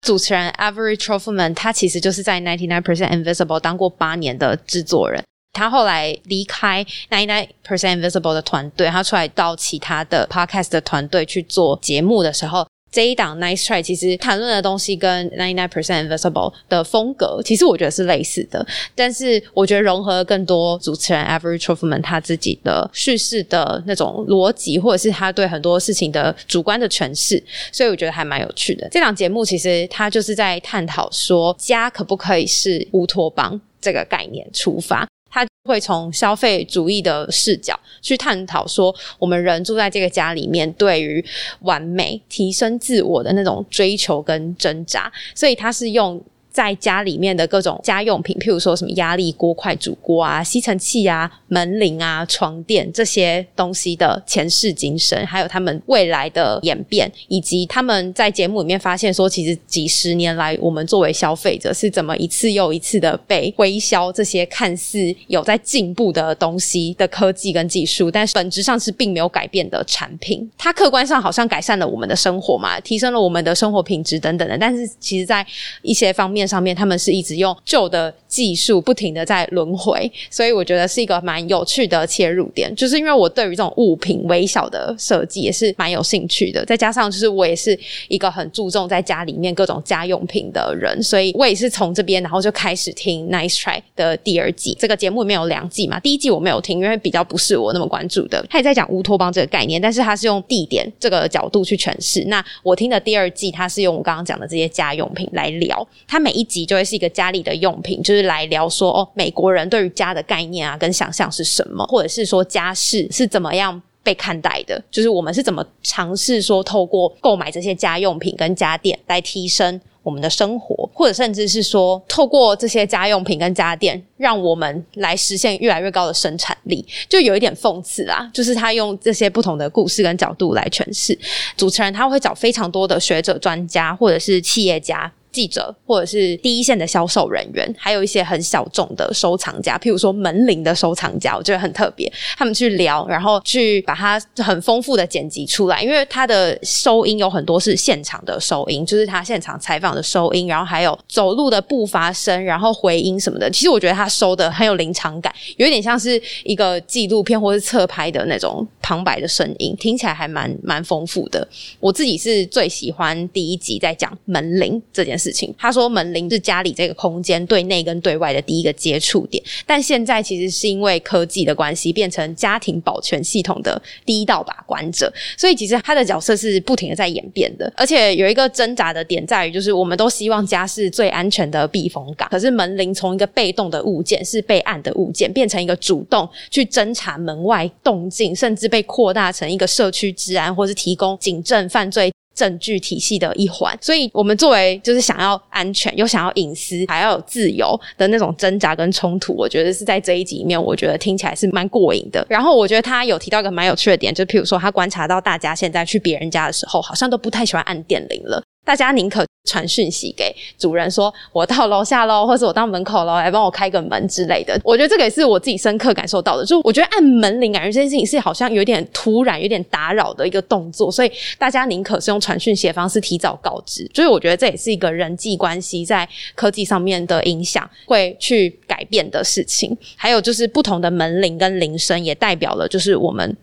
主持人 Avery Trufelman，他其实就是在 ninety nine percent invisible 当过八年的制作人。他后来离开 ninety nine percent invisible 的团队，他出来到其他的 podcast 的团队去做节目的时候。这一档 Nice Try 其实谈论的东西跟 Ninety Nine Percent Invisible 的风格，其实我觉得是类似的，但是我觉得融合了更多主持人 Avery Trufelman 他自己的叙事的那种逻辑，或者是他对很多事情的主观的诠释，所以我觉得还蛮有趣的。这档节目其实他就是在探讨说，家可不可以是乌托邦这个概念出发。他会从消费主义的视角去探讨说，我们人住在这个家里面，对于完美、提升自我的那种追求跟挣扎。所以他是用在家里面的各种家用品，譬如说什么压力锅、快煮锅啊、吸尘器啊、门铃啊、床垫这些东西的前世今生，还有他们未来的演变，以及他们在节目里面发现说，其实几十年来，我们作为消费者是怎么一次又一次的被推销这些看似有在进步的东西的科技跟技术，但是本质上是并没有改变的产品。它客观上好像改善了我们的生活嘛，提升了我们的生活品质等等的，但是其实在一些方面上面，他们是一直用旧的技术不停的在轮回，所以我觉得是一个蛮有趣的切入点。就是因为我对于这种物品微小的设计也是蛮有兴趣的，再加上就是我也是一个很注重在家里面各种家用品的人，所以我也是从这边然后就开始听 Nice Try 的第二季。这个节目里面有两季嘛，第一季我没有听，因为比较不是我那么关注的。他也在讲乌托邦这个概念，但是他是用地点这个角度去诠释。那我听的第二季，他是用我刚刚讲的这些家用品来聊，他每一集就会是一个家里的用品，就是来聊说哦，美国人对于家的概念啊跟想象是什么，或者是说家事是怎么样被看待的，就是我们是怎么尝试说透过购买这些家用品跟家电来提升。我们的生活，或者甚至是说，透过这些家用品跟家电，让我们来实现越来越高的生产力，就有一点讽刺啊。就是他用这些不同的故事跟角度来诠释。主持人他会找非常多的学者、专家，或者是企业家。记者或者是第一线的销售人员，还有一些很小众的收藏家，譬如说门铃的收藏家，我觉得很特别。他们去聊，然后去把它很丰富的剪辑出来，因为它的收音有很多是现场的收音，就是他现场采访的收音，然后还有走路的步伐声，然后回音什么的。其实我觉得他收的很有临场感，有一点像是一个纪录片或是侧拍的那种旁白的声音，听起来还蛮蛮丰富的。我自己是最喜欢第一集在讲门铃这件事。事情，他说门铃是家里这个空间对内跟对外的第一个接触点，但现在其实是因为科技的关系，变成家庭保全系统的第一道把关者，所以其实他的角色是不停的在演变的，而且有一个挣扎的点在于，就是我们都希望家是最安全的避风港，可是门铃从一个被动的物件，是备案的物件，变成一个主动去侦查门外动静，甚至被扩大成一个社区治安，或是提供警政犯罪。证据体系的一环，所以我们作为就是想要安全又想要隐私，还要有自由的那种挣扎跟冲突，我觉得是在这一集里面，我觉得听起来是蛮过瘾的。然后我觉得他有提到一个蛮有趣的点，就譬如说他观察到大家现在去别人家的时候，好像都不太喜欢按电铃了。大家宁可传讯息给主人说：“我到楼下喽，或者我到门口喽，来帮我开个门之类的。”我觉得这个也是我自己深刻感受到的。就我觉得按门铃，感觉这件事情是好像有点突然、有点打扰的一个动作，所以大家宁可是用传讯息的方式提早告知。所以我觉得这也是一个人际关系在科技上面的影响会去改变的事情。还有就是不同的门铃跟铃声，也代表了就是我们。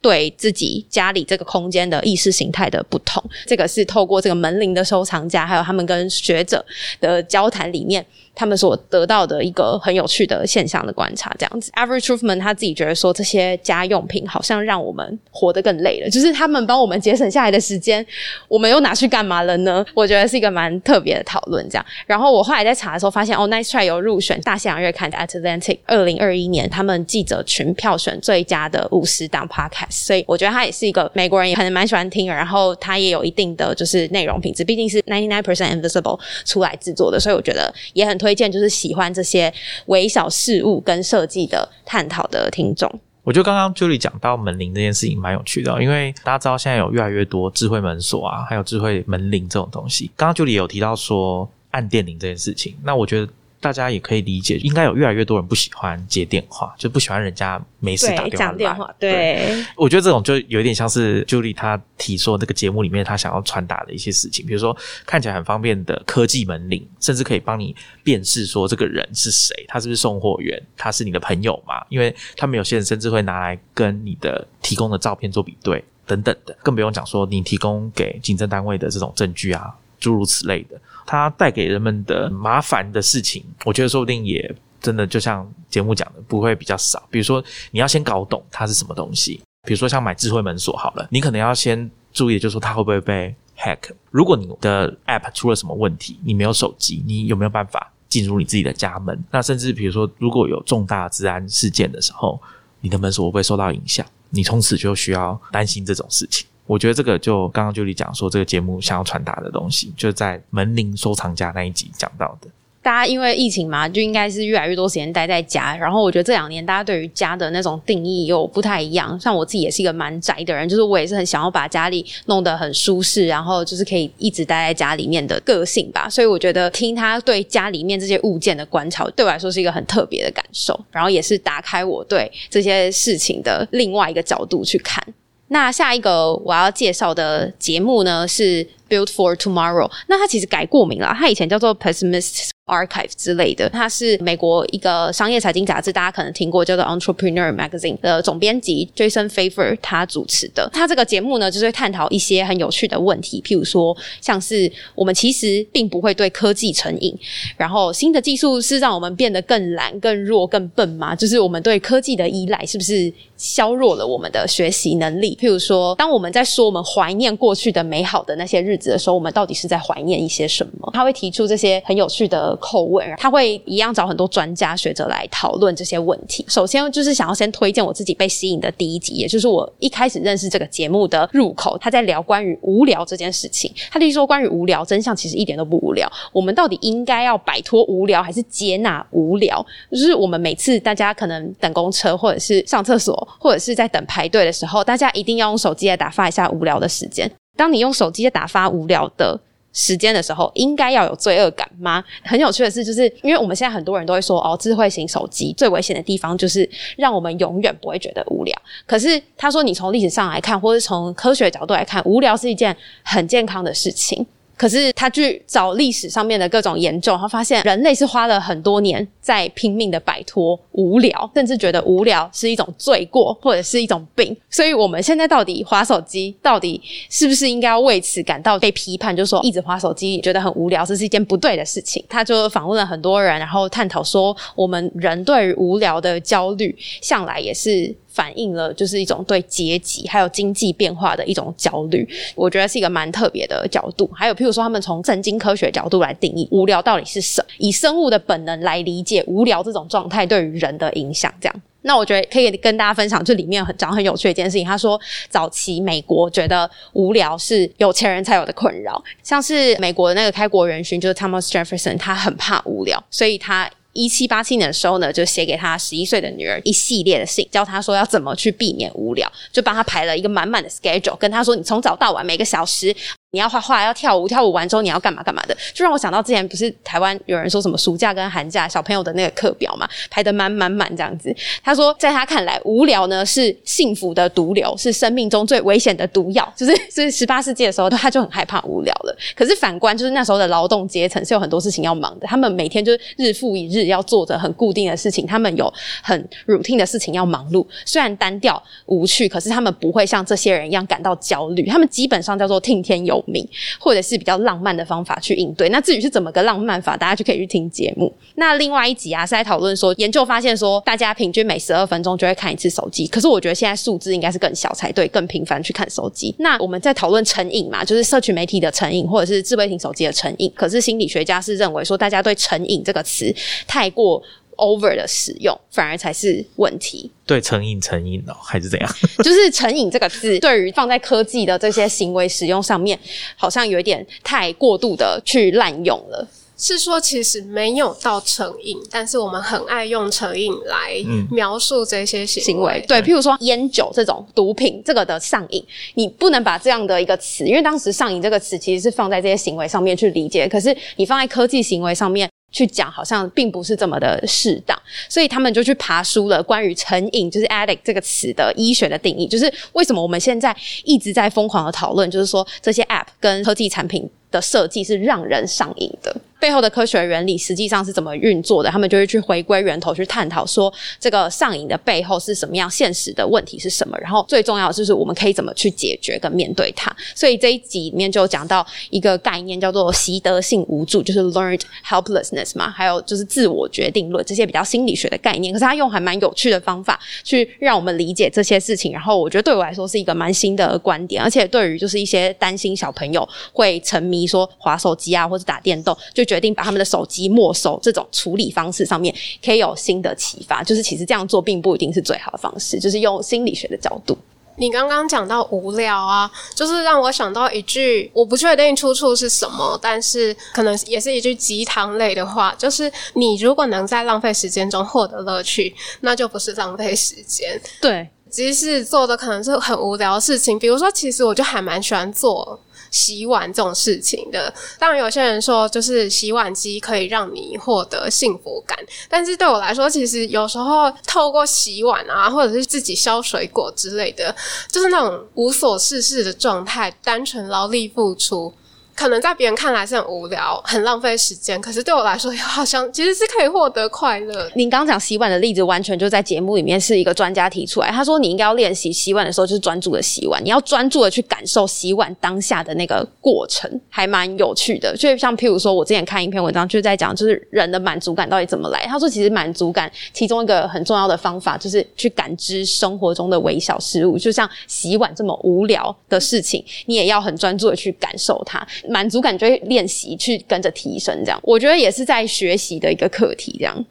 对自己家里这个空间的意识形态的不同，这个是透过这个门铃的收藏家，还有他们跟学者的交谈里面。他们所得到的一个很有趣的现象的观察，这样子。Average Truthman 他自己觉得说，这些家用品好像让我们活得更累了，就是他们帮我们节省下来的时间，我们又拿去干嘛了呢？我觉得是一个蛮特别的讨论，这样。然后我后来在查的时候发现，哦，Nice Try 有入选大西洋月刊的 Atlantic 二零二一年他们记者群票选最佳的五十档 Podcast，所以我觉得他也是一个美国人，也可能蛮喜欢听。然后他也有一定的就是内容品质，毕竟是 ninety nine percent invisible 出来制作的，所以我觉得也很推。荐就是喜欢这些微小事物跟设计的探讨的听众。我觉得刚刚 Julie 讲到门铃这件事情蛮有趣的，因为大家知道现在有越来越多智慧门锁啊，还有智慧门铃这种东西。刚刚 Julie 有提到说按电铃这件事情，那我觉得。大家也可以理解，应该有越来越多人不喜欢接电话，就不喜欢人家没事打电话。对，我觉得这种就有点像是 Julie 他提说那个节目里面她想要传达的一些事情，比如说看起来很方便的科技门铃，甚至可以帮你辨识说这个人是谁，他是不是送货员，他是你的朋友嘛？因为他们有些人甚至会拿来跟你的提供的照片做比对等等的，更不用讲说你提供给警政单位的这种证据啊，诸如此类的。它带给人们的麻烦的事情，我觉得说不定也真的就像节目讲的，不会比较少。比如说，你要先搞懂它是什么东西。比如说，像买智慧门锁好了，你可能要先注意，就是说它会不会被 hack。如果你的 app 出了什么问题，你没有手机，你有没有办法进入你自己的家门？那甚至比如说，如果有重大治安事件的时候，你的门锁会不会受到影响？你从此就需要担心这种事情。我觉得这个就刚刚就你讲说这个节目想要传达的东西，就在门铃收藏家那一集讲到的。大家因为疫情嘛，就应该是越来越多时间待在家。然后我觉得这两年大家对于家的那种定义又不太一样。像我自己也是一个蛮宅的人，就是我也是很想要把家里弄得很舒适，然后就是可以一直待在家里面的个性吧。所以我觉得听他对家里面这些物件的观察，对我来说是一个很特别的感受。然后也是打开我对这些事情的另外一个角度去看。那下一个我要介绍的节目呢是。Build for Tomorrow，那它其实改过名了，它以前叫做 Pessimist Archive 之类的，它是美国一个商业财经杂志，大家可能听过，叫做 Entrepreneur Magazine 的总编辑 Jason Favor 他主持的。他这个节目呢，就是会探讨一些很有趣的问题，譬如说，像是我们其实并不会对科技成瘾，然后新的技术是让我们变得更懒、更弱、更笨吗？就是我们对科技的依赖是不是削弱了我们的学习能力？譬如说，当我们在说我们怀念过去的美好的那些日。的时候，我们到底是在怀念一些什么？他会提出这些很有趣的口问，他会一样找很多专家学者来讨论这些问题。首先就是想要先推荐我自己被吸引的第一集，也就是我一开始认识这个节目的入口。他在聊关于无聊这件事情，他就说关于无聊真相其实一点都不无聊。我们到底应该要摆脱无聊，还是接纳无聊？就是我们每次大家可能等公车，或者是上厕所，或者是在等排队的时候，大家一定要用手机来打发一下无聊的时间。当你用手机在打发无聊的时间的时候，应该要有罪恶感吗？很有趣的是，就是因为我们现在很多人都会说，哦，智慧型手机最危险的地方就是让我们永远不会觉得无聊。可是他说，你从历史上来看，或是从科学角度来看，无聊是一件很健康的事情。可是他去找历史上面的各种研究，他发现人类是花了很多年在拼命的摆脱无聊，甚至觉得无聊是一种罪过或者是一种病。所以我们现在到底划手机，到底是不是应该要为此感到被批判？就是说一直划手机觉得很无聊，这是一件不对的事情。他就访问了很多人，然后探讨说，我们人对于无聊的焦虑向来也是。反映了就是一种对阶级还有经济变化的一种焦虑，我觉得是一个蛮特别的角度。还有，譬如说，他们从神经科学角度来定义无聊到底是什么，以生物的本能来理解无聊这种状态对于人的影响。这样，那我觉得可以跟大家分享，这里面很讲很有趣的一件事情。他说，早期美国觉得无聊是有钱人才有的困扰，像是美国的那个开国元勋就是 Thomas Jefferson，他很怕无聊，所以他。一七八七年的时候呢，就写给他十一岁的女儿一系列的信，教他说要怎么去避免无聊，就帮他排了一个满满的 schedule，跟他说你从早到晚每个小时。你要画画，要跳舞，跳舞完之后你要干嘛干嘛的，就让我想到之前不是台湾有人说什么暑假跟寒假小朋友的那个课表嘛，排得满满满这样子。他说，在他看来，无聊呢是幸福的毒瘤，是生命中最危险的毒药。就是是十八世纪的时候，他就很害怕无聊了。可是反观，就是那时候的劳动阶层是有很多事情要忙的，他们每天就是日复一日要做着很固定的事情，他们有很 routine 的事情要忙碌。虽然单调无趣，可是他们不会像这些人一样感到焦虑，他们基本上叫做听天由。命，或者是比较浪漫的方法去应对。那至于是怎么个浪漫法，大家就可以去听节目。那另外一集啊，是在讨论说，研究发现说，大家平均每十二分钟就会看一次手机。可是我觉得现在数字应该是更小才对，更频繁去看手机。那我们在讨论成瘾嘛，就是社群媒体的成瘾，或者是智慧型手机的成瘾。可是心理学家是认为说，大家对成瘾这个词太过。Over 的使用反而才是问题。对，成瘾成瘾哦，还是怎样？就是成瘾这个字，对于放在科技的这些行为使用上面，好像有一点太过度的去滥用了。是说，其实没有到成瘾，但是我们很爱用成瘾来描述这些行为。对，譬如说烟酒这种毒品，这个的上瘾，你不能把这样的一个词，因为当时上瘾这个词其实是放在这些行为上面去理解，可是你放在科技行为上面。去讲好像并不是这么的适当，所以他们就去爬书了。关于成瘾，就是 addict 这个词的医学的定义，就是为什么我们现在一直在疯狂的讨论，就是说这些 app 跟科技产品的设计是让人上瘾的。背后的科学原理实际上是怎么运作的？他们就会去回归源头去探讨，说这个上瘾的背后是什么样，现实的问题是什么？然后最重要的就是我们可以怎么去解决跟面对它。所以这一集里面就讲到一个概念，叫做习得性无助，就是 learned helplessness 嘛，还有就是自我决定论这些比较心理学的概念。可是他用还蛮有趣的方法去让我们理解这些事情。然后我觉得对我来说是一个蛮新的观点，而且对于就是一些担心小朋友会沉迷说划手机啊或者打电动就。决定把他们的手机没收，这种处理方式上面可以有新的启发。就是其实这样做并不一定是最好的方式，就是用心理学的角度。你刚刚讲到无聊啊，就是让我想到一句，我不确定出处是什么，但是可能也是一句鸡汤类的话，就是你如果能在浪费时间中获得乐趣，那就不是浪费时间。对，即使做的可能是很无聊的事情，比如说，其实我就还蛮喜欢做。洗碗这种事情的，当然有些人说，就是洗碗机可以让你获得幸福感，但是对我来说，其实有时候透过洗碗啊，或者是自己削水果之类的，就是那种无所事事的状态，单纯劳力付出。可能在别人看来是很无聊、很浪费时间，可是对我来说，又好像其实是可以获得快乐。您刚讲洗碗的例子，完全就在节目里面是一个专家提出来。他说，你应该要练习洗碗的时候，就是专注的洗碗，你要专注的去感受洗碗当下的那个过程，还蛮有趣的。就像譬如说，我之前看一篇文章，就在讲，就是人的满足感到底怎么来。他说，其实满足感其中一个很重要的方法，就是去感知生活中的微小事物，就像洗碗这么无聊的事情，你也要很专注的去感受它。满足感就会练习去跟着提升，这样我觉得也是在学习的一个课题。这样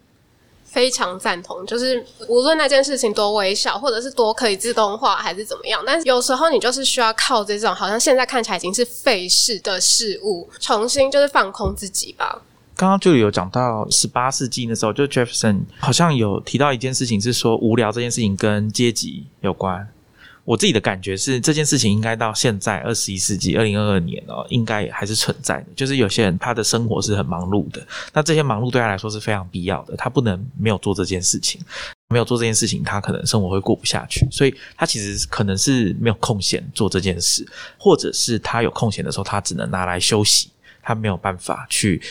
非常赞同，就是无论那件事情多微小，或者是多可以自动化，还是怎么样，但是有时候你就是需要靠这种好像现在看起来已经是费事的事物，重新就是放空自己吧。刚刚就有讲到十八世纪的时候，就 Jefferson 好像有提到一件事情，是说无聊这件事情跟阶级有关。我自己的感觉是，这件事情应该到现在二十一世纪二零二二年哦，应该还是存在的。就是有些人他的生活是很忙碌的，那这些忙碌对他来说是非常必要的，他不能没有做这件事情，没有做这件事情，他可能生活会过不下去。所以他其实可能是没有空闲做这件事，或者是他有空闲的时候，他只能拿来休息，他没有办法去。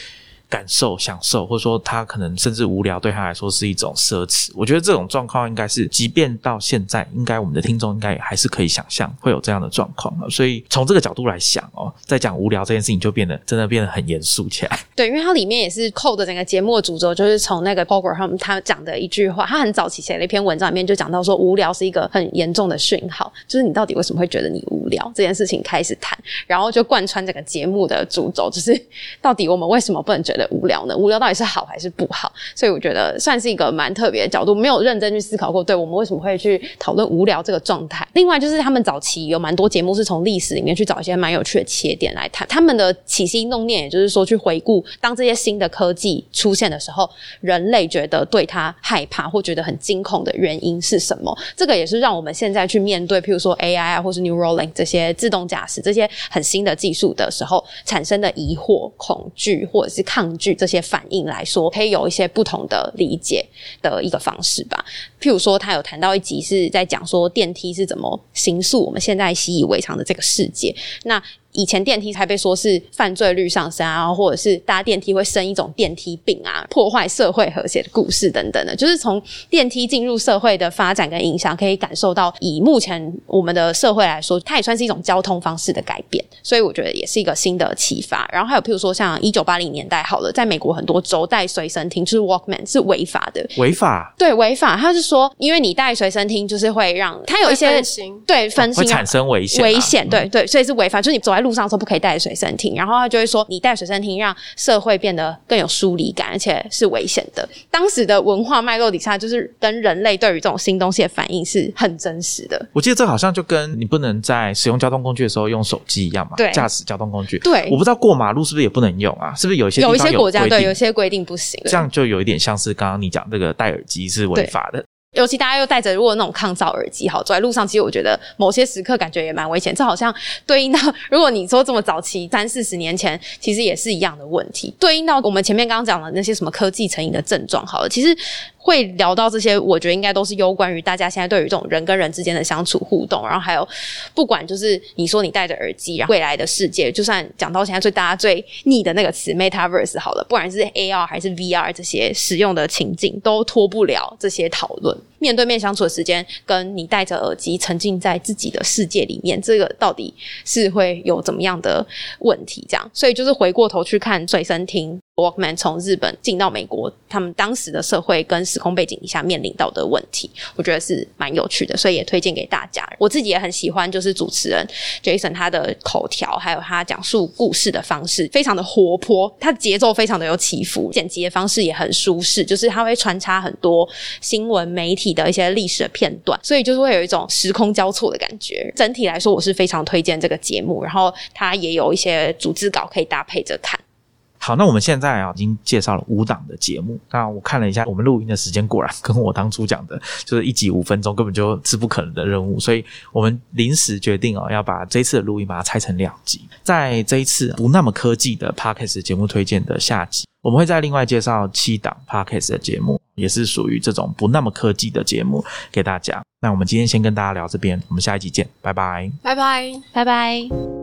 感受、享受，或者说他可能甚至无聊，对他来说是一种奢侈。我觉得这种状况应该是，即便到现在，应该我们的听众应该还是可以想象会有这样的状况所以从这个角度来想哦，在讲无聊这件事情，就变得真的变得很严肃起来。对，因为它里面也是扣的整个节目的主轴，就是从那个 Paul Graham 他讲的一句话，他很早期写了一篇文章，里面就讲到说，无聊是一个很严重的讯号，就是你到底为什么会觉得你无聊这件事情开始谈，然后就贯穿整个节目的主轴，就是到底我们为什么不能觉得。的无聊呢？无聊到底是好还是不好？所以我觉得算是一个蛮特别的角度，没有认真去思考过。对我们为什么会去讨论无聊这个状态？另外就是他们早期有蛮多节目是从历史里面去找一些蛮有趣的切点来谈。他们的起心动念，也就是说去回顾当这些新的科技出现的时候，人类觉得对它害怕或觉得很惊恐的原因是什么？这个也是让我们现在去面对，譬如说 AI 啊，或是 Neuralink 这些自动驾驶这些很新的技术的时候产生的疑惑、恐惧或者是抗。据这些反应来说，可以有一些不同的理解的一个方式吧。譬如说，他有谈到一集是在讲说电梯是怎么形塑我们现在习以为常的这个世界。那以前电梯才被说是犯罪率上升啊，或者是搭电梯会生一种电梯病啊，破坏社会和谐的故事等等的，就是从电梯进入社会的发展跟影响，可以感受到以目前我们的社会来说，它也算是一种交通方式的改变，所以我觉得也是一个新的启发。然后还有譬如说像一九八零年代好了，在美国很多州带随身听就是 Walkman 是违法的，违法？对违法，他是说因为你带随身听就是会让它有一些对分心。会产生危险，危险对对，所以是违法，就是你走在。路上说不可以带随身听，然后他就会说你带随身听让社会变得更有疏离感，而且是危险的。当时的文化脉络底下，就是跟人类对于这种新东西的反应是很真实的。我记得这好像就跟你不能在使用交通工具的时候用手机一样嘛，对，驾驶交通工具。对，我不知道过马路是不是也不能用啊？是不是有一些有一些国家对有些规定不行？这样就有一点像是刚刚你讲这个戴耳机是违法的。尤其大家又戴着如果那种抗噪耳机，哈走在路上，其实我觉得某些时刻感觉也蛮危险。这好像对应到，如果你说这么早期三四十年前，其实也是一样的问题。对应到我们前面刚刚讲的那些什么科技成瘾的症状，好了，其实。会聊到这些，我觉得应该都是有关于大家现在对于这种人跟人之间的相处互动，然后还有不管就是你说你戴着耳机，然后未来的世界，就算讲到现在最大家最腻的那个词 Metaverse 好了，不管是 AR 还是 VR 这些使用的情境，都脱不了这些讨论。面对面相处的时间，跟你戴着耳机沉浸在自己的世界里面，这个到底是会有怎么样的问题？这样，所以就是回过头去看随身听。Walkman 从日本进到美国，他们当时的社会跟时空背景下面临到的问题，我觉得是蛮有趣的，所以也推荐给大家。我自己也很喜欢，就是主持人 Jason 他的口条，还有他讲述故事的方式，非常的活泼，他节奏非常的有起伏，剪辑的方式也很舒适，就是他会穿插很多新闻媒体。体的一些历史的片段，所以就是会有一种时空交错的感觉。整体来说，我是非常推荐这个节目，然后它也有一些组织稿可以搭配着看。好，那我们现在啊已经介绍了五档的节目。那我看了一下，我们录音的时间果然跟我当初讲的，就是一集五分钟，根本就是不可能的任务。所以我们临时决定哦，要把这一次的录音把它拆成两集。在这一次不那么科技的 podcast 节目推荐的下集，我们会再另外介绍七档 podcast 的节目，也是属于这种不那么科技的节目给大家。那我们今天先跟大家聊这边，我们下一集见，拜拜，拜拜，拜拜。